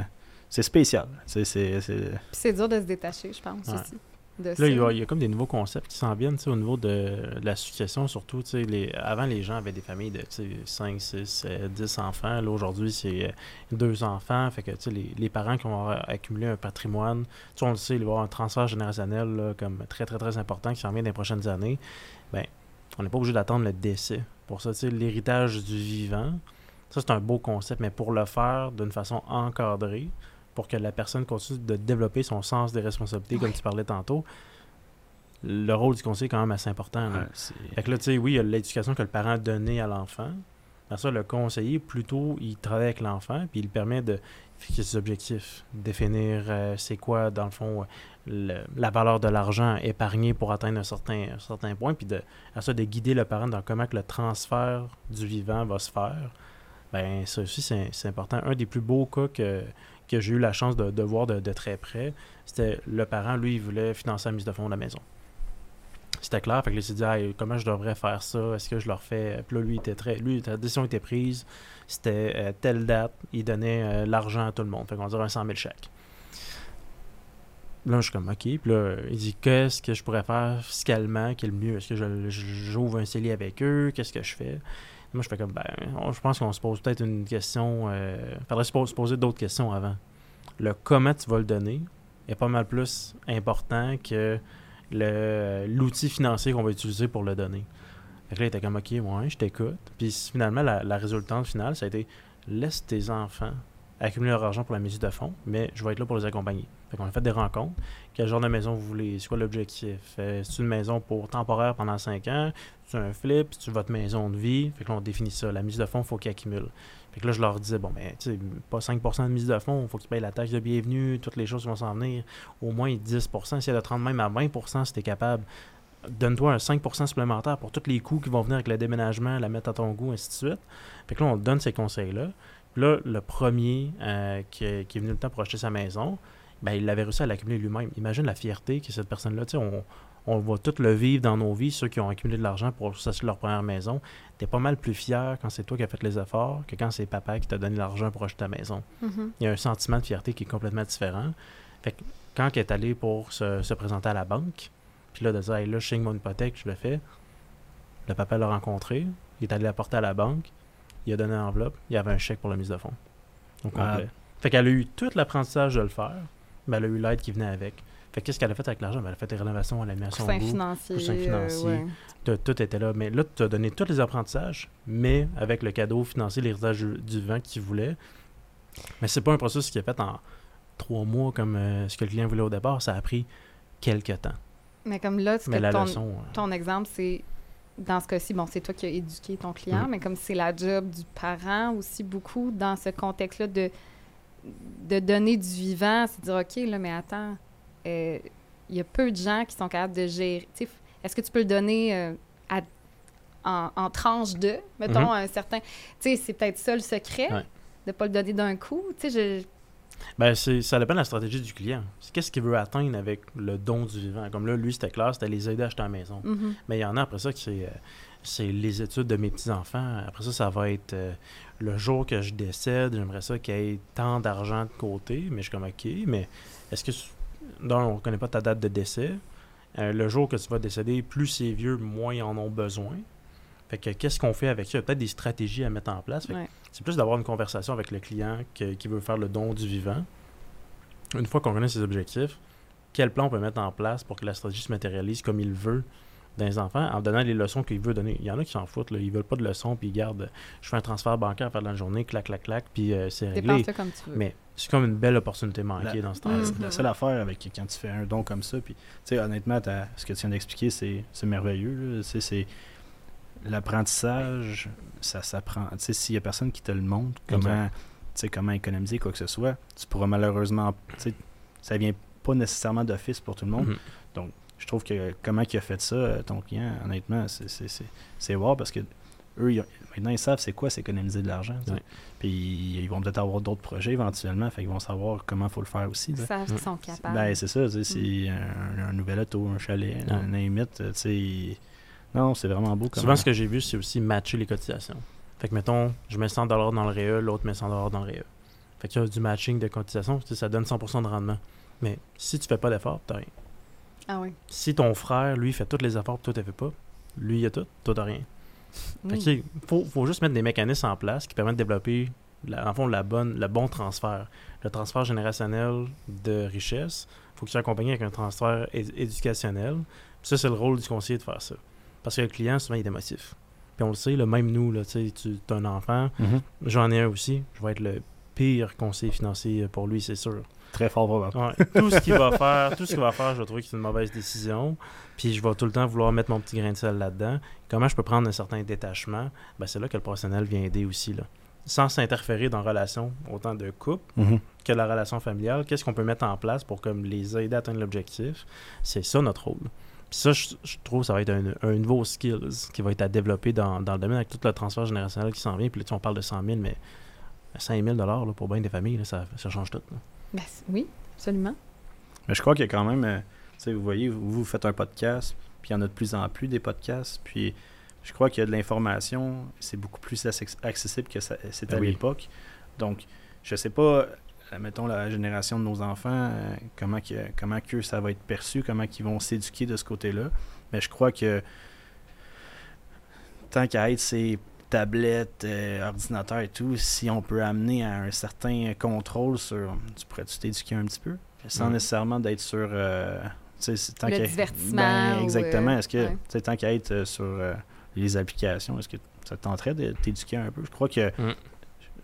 c'est spécial. C'est, c'est, c'est- Puis c'est dur de se détacher, je pense, Ouais. aussi. Là, il y, a, il y a comme des nouveaux concepts qui s'en viennent au niveau de, de la succession, surtout. tu sais, Les, avant, les gens avaient des familles de tu sais, 5, 6, euh, 10 enfants. Là, aujourd'hui, c'est euh, deux enfants. Fait que tu sais, les, les parents qui ont accumulé un patrimoine, on le sait, il va y avoir un transfert générationnel là, comme très, très, très important qui s'en vient dans les prochaines années. Ben, on n'est pas obligé d'attendre le décès. Pour ça, tu sais, l'héritage du vivant, ça, c'est un beau concept, mais pour le faire d'une façon encadrée, pour que la personne continue de développer son sens des responsabilités, comme tu parlais tantôt, le rôle du conseiller est quand même assez important. là. ouais, c'est- Fait que là, tu sais, oui, il y a l'éducation que le parent a donnée à l'enfant. Ça, le conseiller, plutôt, il travaille avec l'enfant, puis il permet de fixer ses objectifs, définir euh, c'est quoi, dans le fond, le- la valeur de l'argent épargné pour atteindre un certain, certain point, puis après ça, de guider le parent dans comment que le transfert du vivant va se faire. Ben, ça aussi, c'est important. Un des plus beaux cas que, que j'ai eu la chance de, voir de, très près, c'était le parent, lui, il voulait financer la mise de fonds de la maison. C'était clair, fait que là, il s'est dit, comment je devrais faire ça, est-ce que je le refais? Puis là, lui, était très, lui, la décision était prise, c'était euh, telle date, il donnait euh, l'argent à tout le monde, fait qu'on dirait un 100 000 chèques. Là, je suis comme, OK. Puis là, il dit, qu'est-ce que je pourrais faire fiscalement qui est le mieux? Est-ce que j'ouvre un CELI avec eux? Qu'est-ce que je fais? Moi, je fais comme, ben, je pense qu'on se pose peut-être une question. Euh, faudrait se, pose- se poser d'autres questions avant. Le comment tu vas le donner est pas mal plus important que l'outil financier qu'on va utiliser pour le donner. Là, il était comme, OK, ouais, je t'écoute. Puis finalement, la, la résultante finale, ça a été, laisse tes enfants accumuler leur argent pour la mise de fonds, mais je vais être là pour les accompagner. Fait qu'on a fait des rencontres. Quel genre de maison vous voulez? C'est quoi l'objectif? Euh, c'est une maison pour temporaire pendant 5 ans? C'est un flip? C'est votre maison de vie? Fait que là, on définit ça. La mise de fonds, il faut qu'ils accumulent. Fait que là, je leur disais, bon, ben, tu sais, pas 5% de mise de fonds, il faut qu'ils payent la taxe de bienvenue, toutes les choses vont s'en venir. Au moins 10%, essayer de te rendre même à 20% si tu es capable. Donne-toi un 5% supplémentaire pour tous les coûts qui vont venir avec le déménagement, la mettre à ton goût, ainsi de suite. Fait que là, on donne ces conseils-là. Là, le premier euh, qui, est- qui est venu le temps pour acheter sa maison, ben, il avait réussi à l'accumuler lui-même. Imagine la fierté que cette personne-là, tu sais, on, on va tout le vivre dans nos vies, ceux qui ont accumulé de l'argent pour s'acheter leur première maison. Tu es pas mal plus fier quand c'est toi qui as fait les efforts que quand c'est papa qui t'a donné l'argent pour acheter ta maison. Mhm. Il y a un sentiment de fierté qui est complètement différent. Fait que quand il est allé pour se, se présenter à la banque, puis là, de dire, hey, là, je signe mon hypothèque, je le fais, le papa l'a rencontré, il est allé la porter à la banque, il a donné l'enveloppe, il y avait un chèque pour la mise de fonds. Au Ah. complet. Fait qu'elle a eu tout l'apprentissage de le faire, mais elle a eu l'aide qui venait avec. Fait qu'est-ce qu'elle a fait avec l'argent? Ben, elle a fait des rénovations, elle a mis à son Coussin goût. financier. coussin euh, ouais. Tout, tout était là. Mais là, tu as donné tous les apprentissages, mais avec le cadeau financier, l'héritage du vent qu'il voulait. Mais c'est pas un processus qui est fait en trois mois comme euh, ce que le client voulait au départ. Ça a pris quelques temps. Mais comme là, ce Mais que la ton, leçon. euh, ton exemple, c'est dans ce cas-ci, bon, c'est toi qui as éduqué ton client, Mhm. mais comme c'est la job du parent aussi beaucoup dans ce contexte-là de, de donner du vivant, c'est de dire, OK, là, mais attends, euh, il y a peu de gens qui sont capables de gérer. Est-ce que tu peux le donner euh, à- en, en tranche de, mettons, Mhm. un certain... Tu sais, c'est peut-être ça le secret, Ouais. de ne pas le donner d'un coup. Tu sais, je... Ben, c'est, ça dépend de la stratégie du client. Qu'est-ce qu'il veut atteindre avec le don du vivant? Comme là, lui, c'était clair, c'était les aider à acheter la maison. Mhm. Mais il y en a après ça qui euh, c'est les études de mes petits-enfants. Après ça, ça va être euh, le jour que je décède, j'aimerais ça qu'il y ait tant d'argent de côté. Mais je suis comme, OK, mais est-ce que. Non, on ne connaît pas ta date de décès. Euh, le jour que tu vas décéder, plus c'est vieux, moins ils en ont besoin. Fait que qu'est-ce qu'on fait avec ça? Il y a peut-être des stratégies à mettre en place. Ouais. c'est plus d'avoir une conversation avec le client que- qui veut faire le don du vivant. Une fois qu'on connaît ses objectifs, quel plan on peut mettre en place pour que la stratégie se matérialise comme il veut? Dans les enfants en donnant les leçons qu'il veut donner. Il y en a qui s'en foutent, là. ils veulent pas de leçons, puis ils gardent, je fais un transfert bancaire à faire de la journée, clac, clac, clac, puis euh, c'est réglé. Dépense-le comme tu veux. Mais c'est comme une belle opportunité manquée La- dans ce temps-là. Mhm. La seule affaire avec quand tu fais un don comme ça, puis, tu sais, honnêtement, ce que tu viens d'expliquer, c'est c'est merveilleux. c'est l'apprentissage, ça s'apprend. Tu sais, s'il y a personne qui te le montre, comment, tu sais, comment économiser quoi que ce soit, tu pourras malheureusement, tu sais, ça vient pas nécessairement d'office pour tout le monde. Mhm. Je trouve que comment il a fait ça, euh, ton client, honnêtement, c'est- c'est c'est- c'est wow parce que eux, ils ont- maintenant, ils savent c'est quoi, c'est économiser de l'argent. tu. Ouais. Puis ils vont peut-être avoir d'autres projets éventuellement, fait qu'ils vont savoir comment il faut le faire aussi. Ils savent qu'ils sont capables. Ben, c'est ça, tu c'est un, un nouvel auto, un chalet, Ouais. un limite, tu sais. Non, c'est vraiment beau. Souvent, ce que j'ai vu, c'est aussi matcher les cotisations. Fait que, mettons, je mets 100 dans le REE, l'autre met 100 dans le REE. Fait qu'il y a du matching de cotisations, tu sais, ça donne 100% de rendement. Mais si tu fais pas d'effort, t'as rien. Ah oui. Si ton frère, lui, fait tous les efforts, toi, t'as fait pas, lui, il a tout, toi, t'as rien. Fait Oui. que, tu sais, faut, faut juste mettre des mécanismes en place qui permettent de développer, la, en fond, la bonne, le bon transfert. Le transfert générationnel de richesse, faut qu'il soit accompagné avec un transfert é- éducationnel. Puis ça, c'est le rôle du conseiller de faire ça. Parce que le client, souvent, il est émotif. Puis on le sait, le même nous, là, tu sais, tu as un enfant, Mhm. j'en ai un aussi, je vais être le pire conseiller financier pour lui, c'est sûr. Très fort, probablement. Ouais, tout ce qu'il va faire, tout ce qu'il va faire, je vais trouver que c'est une mauvaise décision. Puis je vais tout le temps vouloir mettre mon petit grain de sel là-dedans. Comment je peux prendre un certain détachement? Ben, C'est là que le professionnel vient aider aussi. Là. Sans s'interférer dans la relation, autant de couple Mhm. que la relation familiale. Qu'est-ce qu'on peut mettre en place pour comme, les aider à atteindre l'objectif? C'est ça notre rôle. Puis ça, je, je trouve, ça va être un, un nouveau skills qui va être à développer dans, dans le domaine avec tout le transfert générationnel qui s'en vient. Puis là, tu sais, on parle de 100 000, mais 5 000 là, pour bien des familles, là, ça, ça change tout. là. Ben, oui, absolument. Mais je crois qu'il y a quand même, euh, tu sais, vous voyez, vous, vous faites un podcast, puis il y en a de plus en plus des podcasts, puis je crois qu'il y a de l'information, c'est beaucoup plus acc- accessible que c'était à Oui. l'époque. Donc, je sais pas, euh, mettons la génération de nos enfants, euh, comment que, comment que ça va être perçu, comment qu'ils vont s'éduquer de ce côté-là. Mais je crois que tant qu'à être ces tablettes, euh, ordinateurs et tout, si on peut amener à un certain contrôle sur, tu pourrais-tu t'éduquer un petit peu, sans nécessairement d'être sur, euh, tu sais, c'est- tant Le divertissement Ben, exactement. euh, Est-ce que, ouais. tu sais, tant qu'à être euh, sur euh, les applications, est-ce que ça te tenterait de t'éduquer un peu? Je crois que Mm.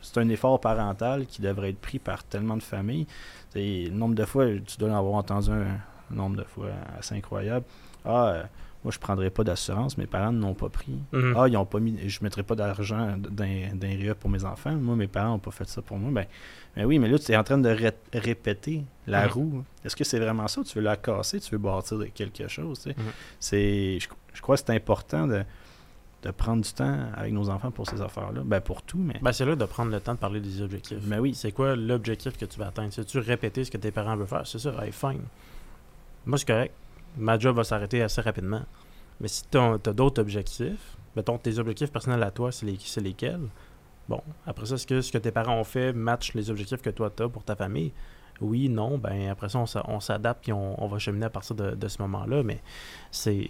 c'est un effort parental qui devrait être pris par tellement de familles. Le nombre de fois, tu dois en avoir entendu un, un nombre de fois assez incroyable. Ah, euh, moi, je prendrais pas d'assurance, mes parents n'ont pas pris. Mhm. Ah, ils ont pas mis, je mettrais pas d'argent les REA pour mes enfants. Moi, mes parents n'ont pas fait ça pour moi. Ben, ben oui, mais là, tu es en train de ré- répéter la Mhm. roue. Est-ce que c'est vraiment ça? Tu veux la casser? Tu veux bâtir quelque chose? tu sais? Mhm. C'est, je, je crois que c'est important de, de prendre du temps avec nos enfants pour ces affaires-là. Ben, pour tout, mais. Ben, c'est là de prendre le temps de parler des objectifs. Ben oui. C'est quoi l'objectif que tu vas atteindre? C'est-tu répéter ce que tes parents veulent faire? C'est ça, hey, fine. Moi, c'est correct. Ma job va s'arrêter assez rapidement. Mais si tu as, d'autres objectifs, mettons tes objectifs personnels à toi, c'est les, c'est lesquels? Bon, après ça, est-ce que ce que tes parents ont fait match les objectifs que toi tu as pour ta famille? Oui, non, ben après ça, on s'a- on s'adapte et on, on va cheminer à partir de, de ce moment-là. Mais c'est.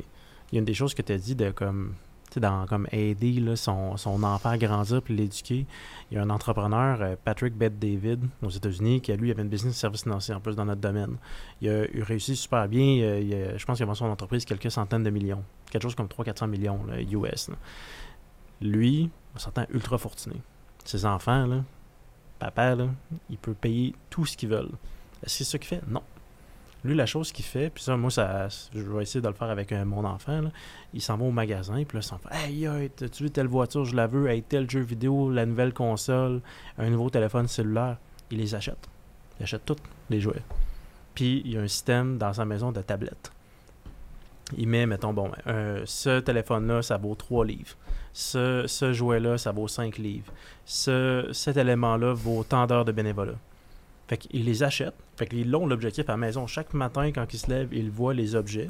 Il y a une des choses que tu as dit de comme. Dans comme aider son, son enfant à grandir puis l'éduquer. Il y a un entrepreneur, euh, Patrick Bett David, aux États-Unis, qui lui avait une business de services financiers en plus dans notre domaine. Il a, réussi super bien. euh, je pense qu'il a vendu son entreprise quelques centaines de millions. Quelque chose comme 300-400 millions US. Lui, on s'entend ultra fortuné. Ses enfants, papa, il peut payer tout ce qu'ils veulent. Est-ce que c'est ça qu'il fait? Non. Lui, la chose qu'il fait, puis ça, moi, ça, je vais essayer de le faire avec euh, mon enfant. Il s'en va au magasin, puis là, il s'en fait Hey, hey, tu vu telle voiture, je la veux, hey, tel jeu vidéo, la nouvelle console, un nouveau téléphone cellulaire. Il les achète. Il achète tous les jouets. Puis, il y a un système dans sa maison de tablettes. Il met, mettons, bon, ce téléphone-là, ça vaut 3 livres. Ce, ce jouet-là, ça vaut 5 livres. Ce, cet élément-là vaut tant d'heures de bénévolat. Fait qu'ils les achètent. Fait qu'ils ont l'objectif à la maison. Chaque matin, quand ils se lèvent, ils voient les objets.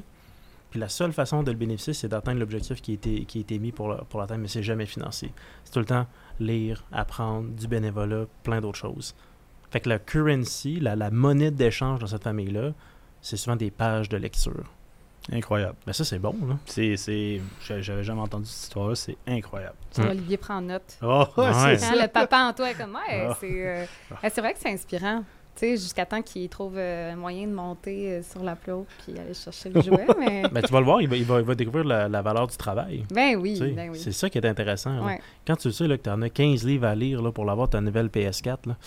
Puis la seule façon de le bénéficier, c'est d'atteindre l'objectif qui a été, qui a été mis pour, l'atteindre, mais c'est jamais financier. C'est tout le temps lire, apprendre, du bénévolat, plein d'autres choses. Fait que la currency, la, la monnaie d'échange dans cette famille-là, c'est souvent des pages de lecture. Incroyable. Mais ça, c'est bon, là. C'est, c'est, j'a- j'avais jamais entendu cette histoire-là, c'est incroyable. Hmm. Olivier prend note. Oh, Ouais. c'est Hein, ça. le papa en toi est comme, ouais, Ah. c'est, euh, eh, c'est vrai que c'est inspirant. Jusqu'à temps qu'il trouve euh, un moyen de monter euh, sur la plot puis aller chercher le jouet, mais... Ben, tu vas le voir, il va, il va, il va découvrir la, la valeur du travail. Ben oui, ben oui. C'est ça qui est intéressant. Ouais. Quand tu sais là, que tu en as 15 livres à lire là, pour l'avoir ta nouvelle PS4, là,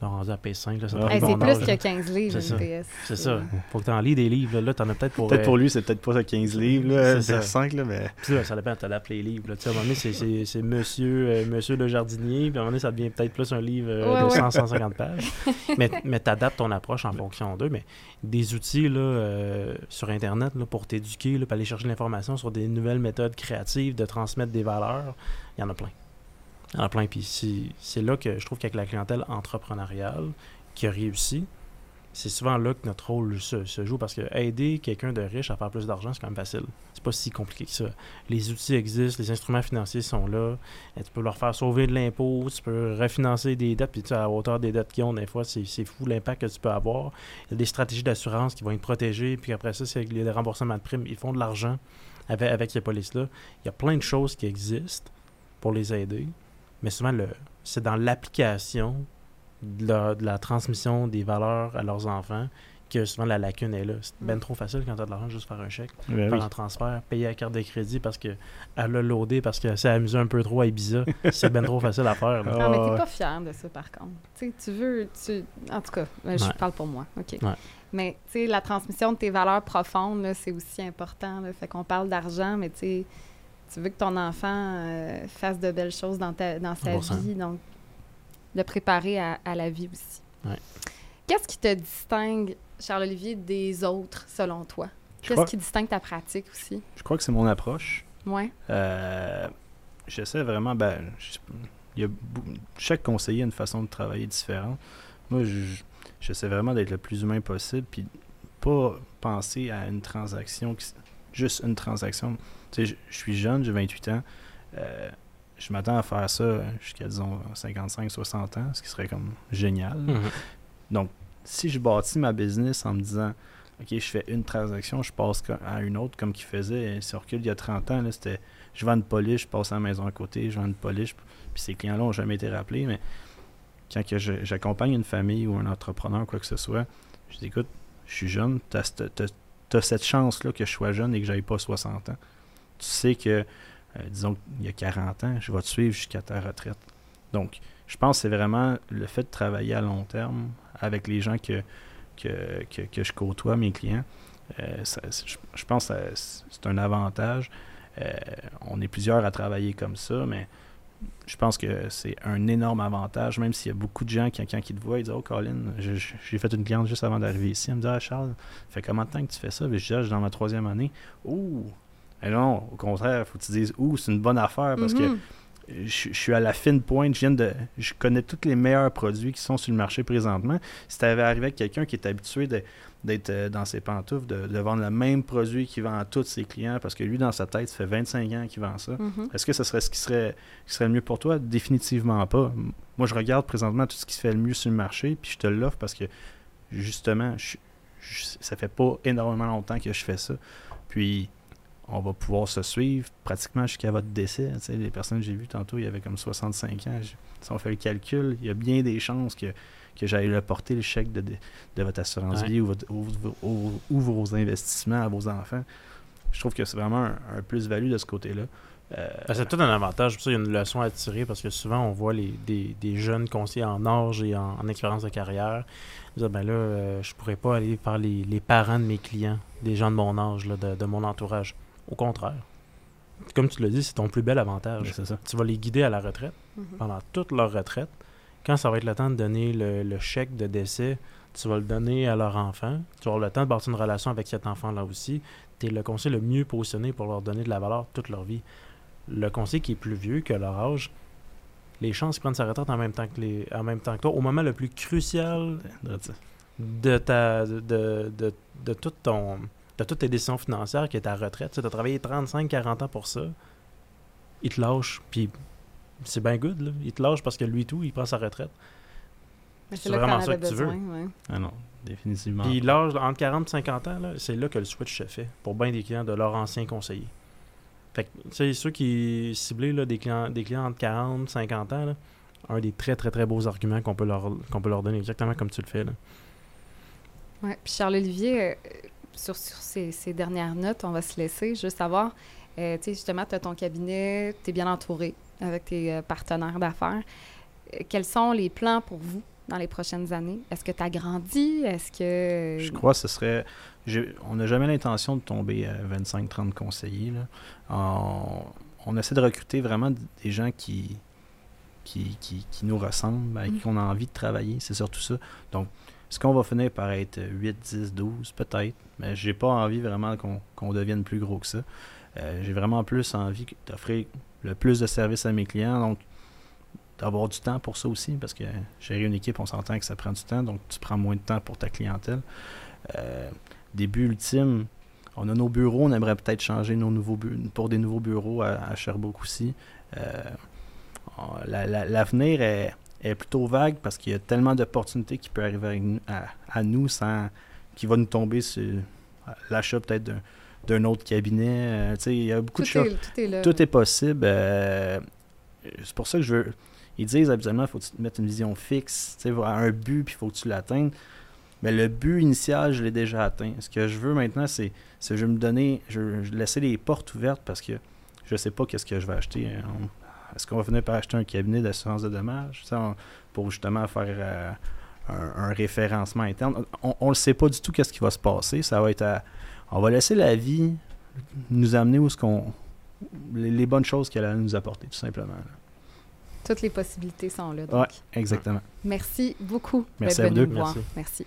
là, rendu à PS5, là, ça Ah. Hey, c'est bon plus âge, que là. 15 livres, C'est une ça. PS. C'est ça. Faut que tu en lis des livres. Là, là tu en as peut-être pour. Peut-être euh, pour lui, c'est peut-être pas ça 15 livres, là, C'est ça. 5, là, mais. Puis là, ça dépend, tu adaptes les livres. là. Tu sais, à un moment donné, c'est- c'est c'est monsieur, euh, monsieur le jardinier, puis à un moment donné, ça devient peut-être plus un livre euh, Ouais, de ouais. 100, 150 pages. mais mais tu adaptes ton approche en fonction d'eux. Mais des outils là, euh, sur Internet là, pour t'éduquer, là, pour aller chercher l'information sur des nouvelles méthodes créatives de transmettre des valeurs, il y en a plein. En plein. Puis c'est- là que je trouve qu'avec la clientèle entrepreneuriale qui a réussi, c'est souvent là que notre rôle se, joue parce que aider quelqu'un de riche à faire plus d'argent, c'est quand même facile. C'est pas si compliqué que ça. Les outils existent, les instruments financiers sont là. Et tu peux leur faire sauver de l'impôt, tu peux refinancer des dettes, puis tu à la hauteur des dettes qu'ils ont, des fois, c'est fou l'impact que tu peux avoir. Il y a des stratégies d'assurance qui vont être protégées, puis après ça, c'est les remboursements de primes. Ils font de l'argent avec, avec ces polices-là. Il y a plein de choses qui existent pour les aider, mais souvent, le, c'est dans l'application de la, de la transmission des valeurs à leurs enfants que souvent la lacune est là. C'est Mm. ben trop facile quand tu as de l'argent juste faire un chèque, Ben faire oui. un transfert, payer la carte de crédit parce que elle l'a loadé parce qu'elle s'est amusée un peu trop à Ibiza. c'est ben trop facile à faire. là. Ah, Non, mais t'es pas fier de ça, par contre. Tu veux... Tu... En tout cas, euh, je Ouais. parle pour moi, OK. Ouais. Mais, tu sais, la transmission de tes valeurs profondes, là, c'est aussi important. Là. Fait qu'on parle d'argent, mais tu sais, tu veux que ton enfant euh, fasse de belles choses dans, ta, dans sa 100%. vie, donc le préparer à, à la vie aussi. Ouais. Qu'est-ce qui te distingue, Charles-Olivier, des autres, selon toi? Qu'est-ce qui distingue ta pratique aussi? je crois que c'est mon approche. Ouais. Euh, J'essaie vraiment. Ben, je- il y a chaque conseiller a une façon de travailler différente. Moi, je- j'essaie vraiment d'être le plus humain possible, puis pas penser à une transaction, qui juste une transaction. Tu sais, je, suis jeune, j'ai 28 ans. euh, je m'attends à faire ça jusqu'à, disons, 55, 60 ans, ce qui serait comme génial. Mhm. si je bâtis ma business en me disant OK, je fais une transaction, je passe à une autre comme qu'il faisait, si on recule il y a 30 ans, là, c'était je vends une polish, je passe à la maison à côté, je vends une polish, puis ces clients-là n'ont jamais été rappelés, mais quand j'accompagne une famille ou un entrepreneur, quoi que ce soit, je dis écoute, je suis jeune, tu as, cette chance-là que je sois jeune et que j'aille pas 60 ans. Tu sais que, euh, disons qu'il y a 40 ans, je vais te suivre jusqu'à ta retraite. Donc, je pense que c'est vraiment le fait de travailler à long terme avec les gens que, que, que, que je côtoie, mes clients. euh, je, pense que c'est un avantage. Euh, on est plusieurs à travailler comme ça, mais je pense que c'est un énorme avantage, même s'il y a beaucoup de gens qui, te voient, ils disent Oh, Colin, j'ai fait une cliente juste avant d'arriver ici. Elle me dit Ah, Charles, fait combien de temps que tu fais ça? Je dis Ah, je suis dans ma troisième année. Ouh Mais non, au contraire, il faut que tu dises Ouh, c'est une bonne affaire parce que Mhm. Je, je suis à la fine pointe. Je viens de. Je connais tous les meilleurs produits qui sont sur le marché présentement. Si tu avais arrivé avec quelqu'un qui est habitué d'être euh, dans ses pantoufles, de, de vendre le même produit qu'il vend à tous ses clients, parce que lui, dans sa tête, ça fait 25 ans qu'il vend ça. Mhm. Est-ce que ce serait ce qui serait, qui serait le mieux pour toi? Définitivement pas. Moi, je regarde présentement tout ce qui se fait le mieux sur le marché, puis je te l'offre parce que, justement, je, je- ça fait pas énormément longtemps que je fais ça. Puis, on va pouvoir se suivre pratiquement jusqu'à votre décès. Tu sais, les personnes que j'ai vues tantôt, il y avait comme 65 ans. Si on fait le calcul, il y a bien des chances que, que j'aille le porter le chèque de, de, votre assurance Ouais. vie ou, votre- ou- ou- ou vos investissements à vos enfants. Je trouve que c'est vraiment un, un plus-value de ce côté-là. Euh, Ben, c'est tout un avantage. Pour ça, il y a une leçon à tirer parce que souvent, on voit les, des, des jeunes conseillers en âge et en, en expérience de carrière dire ben là, euh, je pourrais pas aller par les, les parents de mes clients, des gens de mon âge, là, de, de mon entourage. Au contraire. Comme tu l'as dit, c'est ton plus bel avantage. ben, ça. Tu vas les guider à la retraite Mhm. pendant toute leur retraite. Quand ça va être le temps de donner le, le chèque de décès, tu vas le donner à leur enfant. Tu vas avoir le temps de bâtir une relation avec cet enfant-là aussi. Tu es le conseiller le mieux positionné pour leur donner de la valeur toute leur vie. Le conseiller qui est plus vieux que leur âge, les chances qu'ils prennent sa retraite en même temps que, les, en même temps que toi, au moment le plus crucial de ta de, de, de, de tout ton de toutes tes décisions financières qui est ta retraite. Tu as travaillé 35-40 ans pour ça. Il te lâche, puis c'est bien good, là. Il te lâche parce que lui tout, il prend sa retraite. C'est vraiment ça que tu veux. ouais. Ah non, définitivement. Puis l'âge entre 40 et 50 ans, là, c'est là que le switch se fait pour bien des clients de leur ancien conseiller. Fait que, tu sais, ceux qui ciblent là, des, clients, des clients entre 40 et 50 ans, là, un des très, très, très beaux arguments qu'on peut, leur, qu'on peut leur donner, exactement comme tu le fais. Là. Ouais. Puis Charles-Olivier, euh, sur, sur ces, ces dernières notes, on va se laisser juste savoir, euh, tu sais, justement, tu as ton cabinet, tu es bien entouré avec tes euh, partenaires d'affaires. Euh, quels sont les plans pour vous dans les prochaines années? Est-ce que tu as grandi? Est-ce que... Je crois que ce serait. On n'a jamais l'intention de tomber à 25-30 conseillers. là. On, on essaie de recruter vraiment des gens qui, qui, qui, qui nous ressemblent, avec Mm. qui on a envie de travailler. C'est surtout ça. Donc, est-ce qu'on va finir par être 8, 10, 12 Peut-être. Mais j'ai pas envie vraiment qu'on devienne plus gros que ça. Euh, j'ai vraiment plus envie d'offrir le plus de services à mes clients. Donc, d'avoir du temps pour ça aussi, parce que gérer une équipe, on s'entend que ça prend du temps, donc tu prends moins de temps pour ta clientèle. Euh, début ultime, on a nos bureaux, on aimerait peut-être changer nos nouveaux pour des nouveaux bureaux à, à Sherbrooke aussi. Euh, L'avenir est, est plutôt vague parce qu'il y a tellement d'opportunités qui peuvent arriver à, à nous sans qui va nous tomber sur l'achat peut-être d'un- d'un autre cabinet. Euh, il y a beaucoup tout, de choses. tout est là. Tout est possible. euh, c'est pour ça que je veux. Ils disent habituellement qu'il faut que tu te mettes une vision fixe, tu sais, à un but, puis il faut que tu l'atteignes. Mais le but initial, je l'ai déjà atteint. Ce que je veux maintenant, c'est c'est je veux me donner, je je laisser les portes ouvertes parce que je sais pas qu'est-ce que je vais acheter. On- Est-ce qu'on va finir par acheter un cabinet d'assurance de dommages on- pour justement faire euh, un, un référencement interne? On ne le sait pas du tout qu'est-ce qui va se passer. Ça va être à- on va laisser la vie nous amener où ce qu'on les, les bonnes choses qu'elle a nous apporter, tout simplement. là. Toutes les possibilités sont là. Ouais, Donc. exactement. Merci beaucoup Merci d'être à vous venu deux. Merci.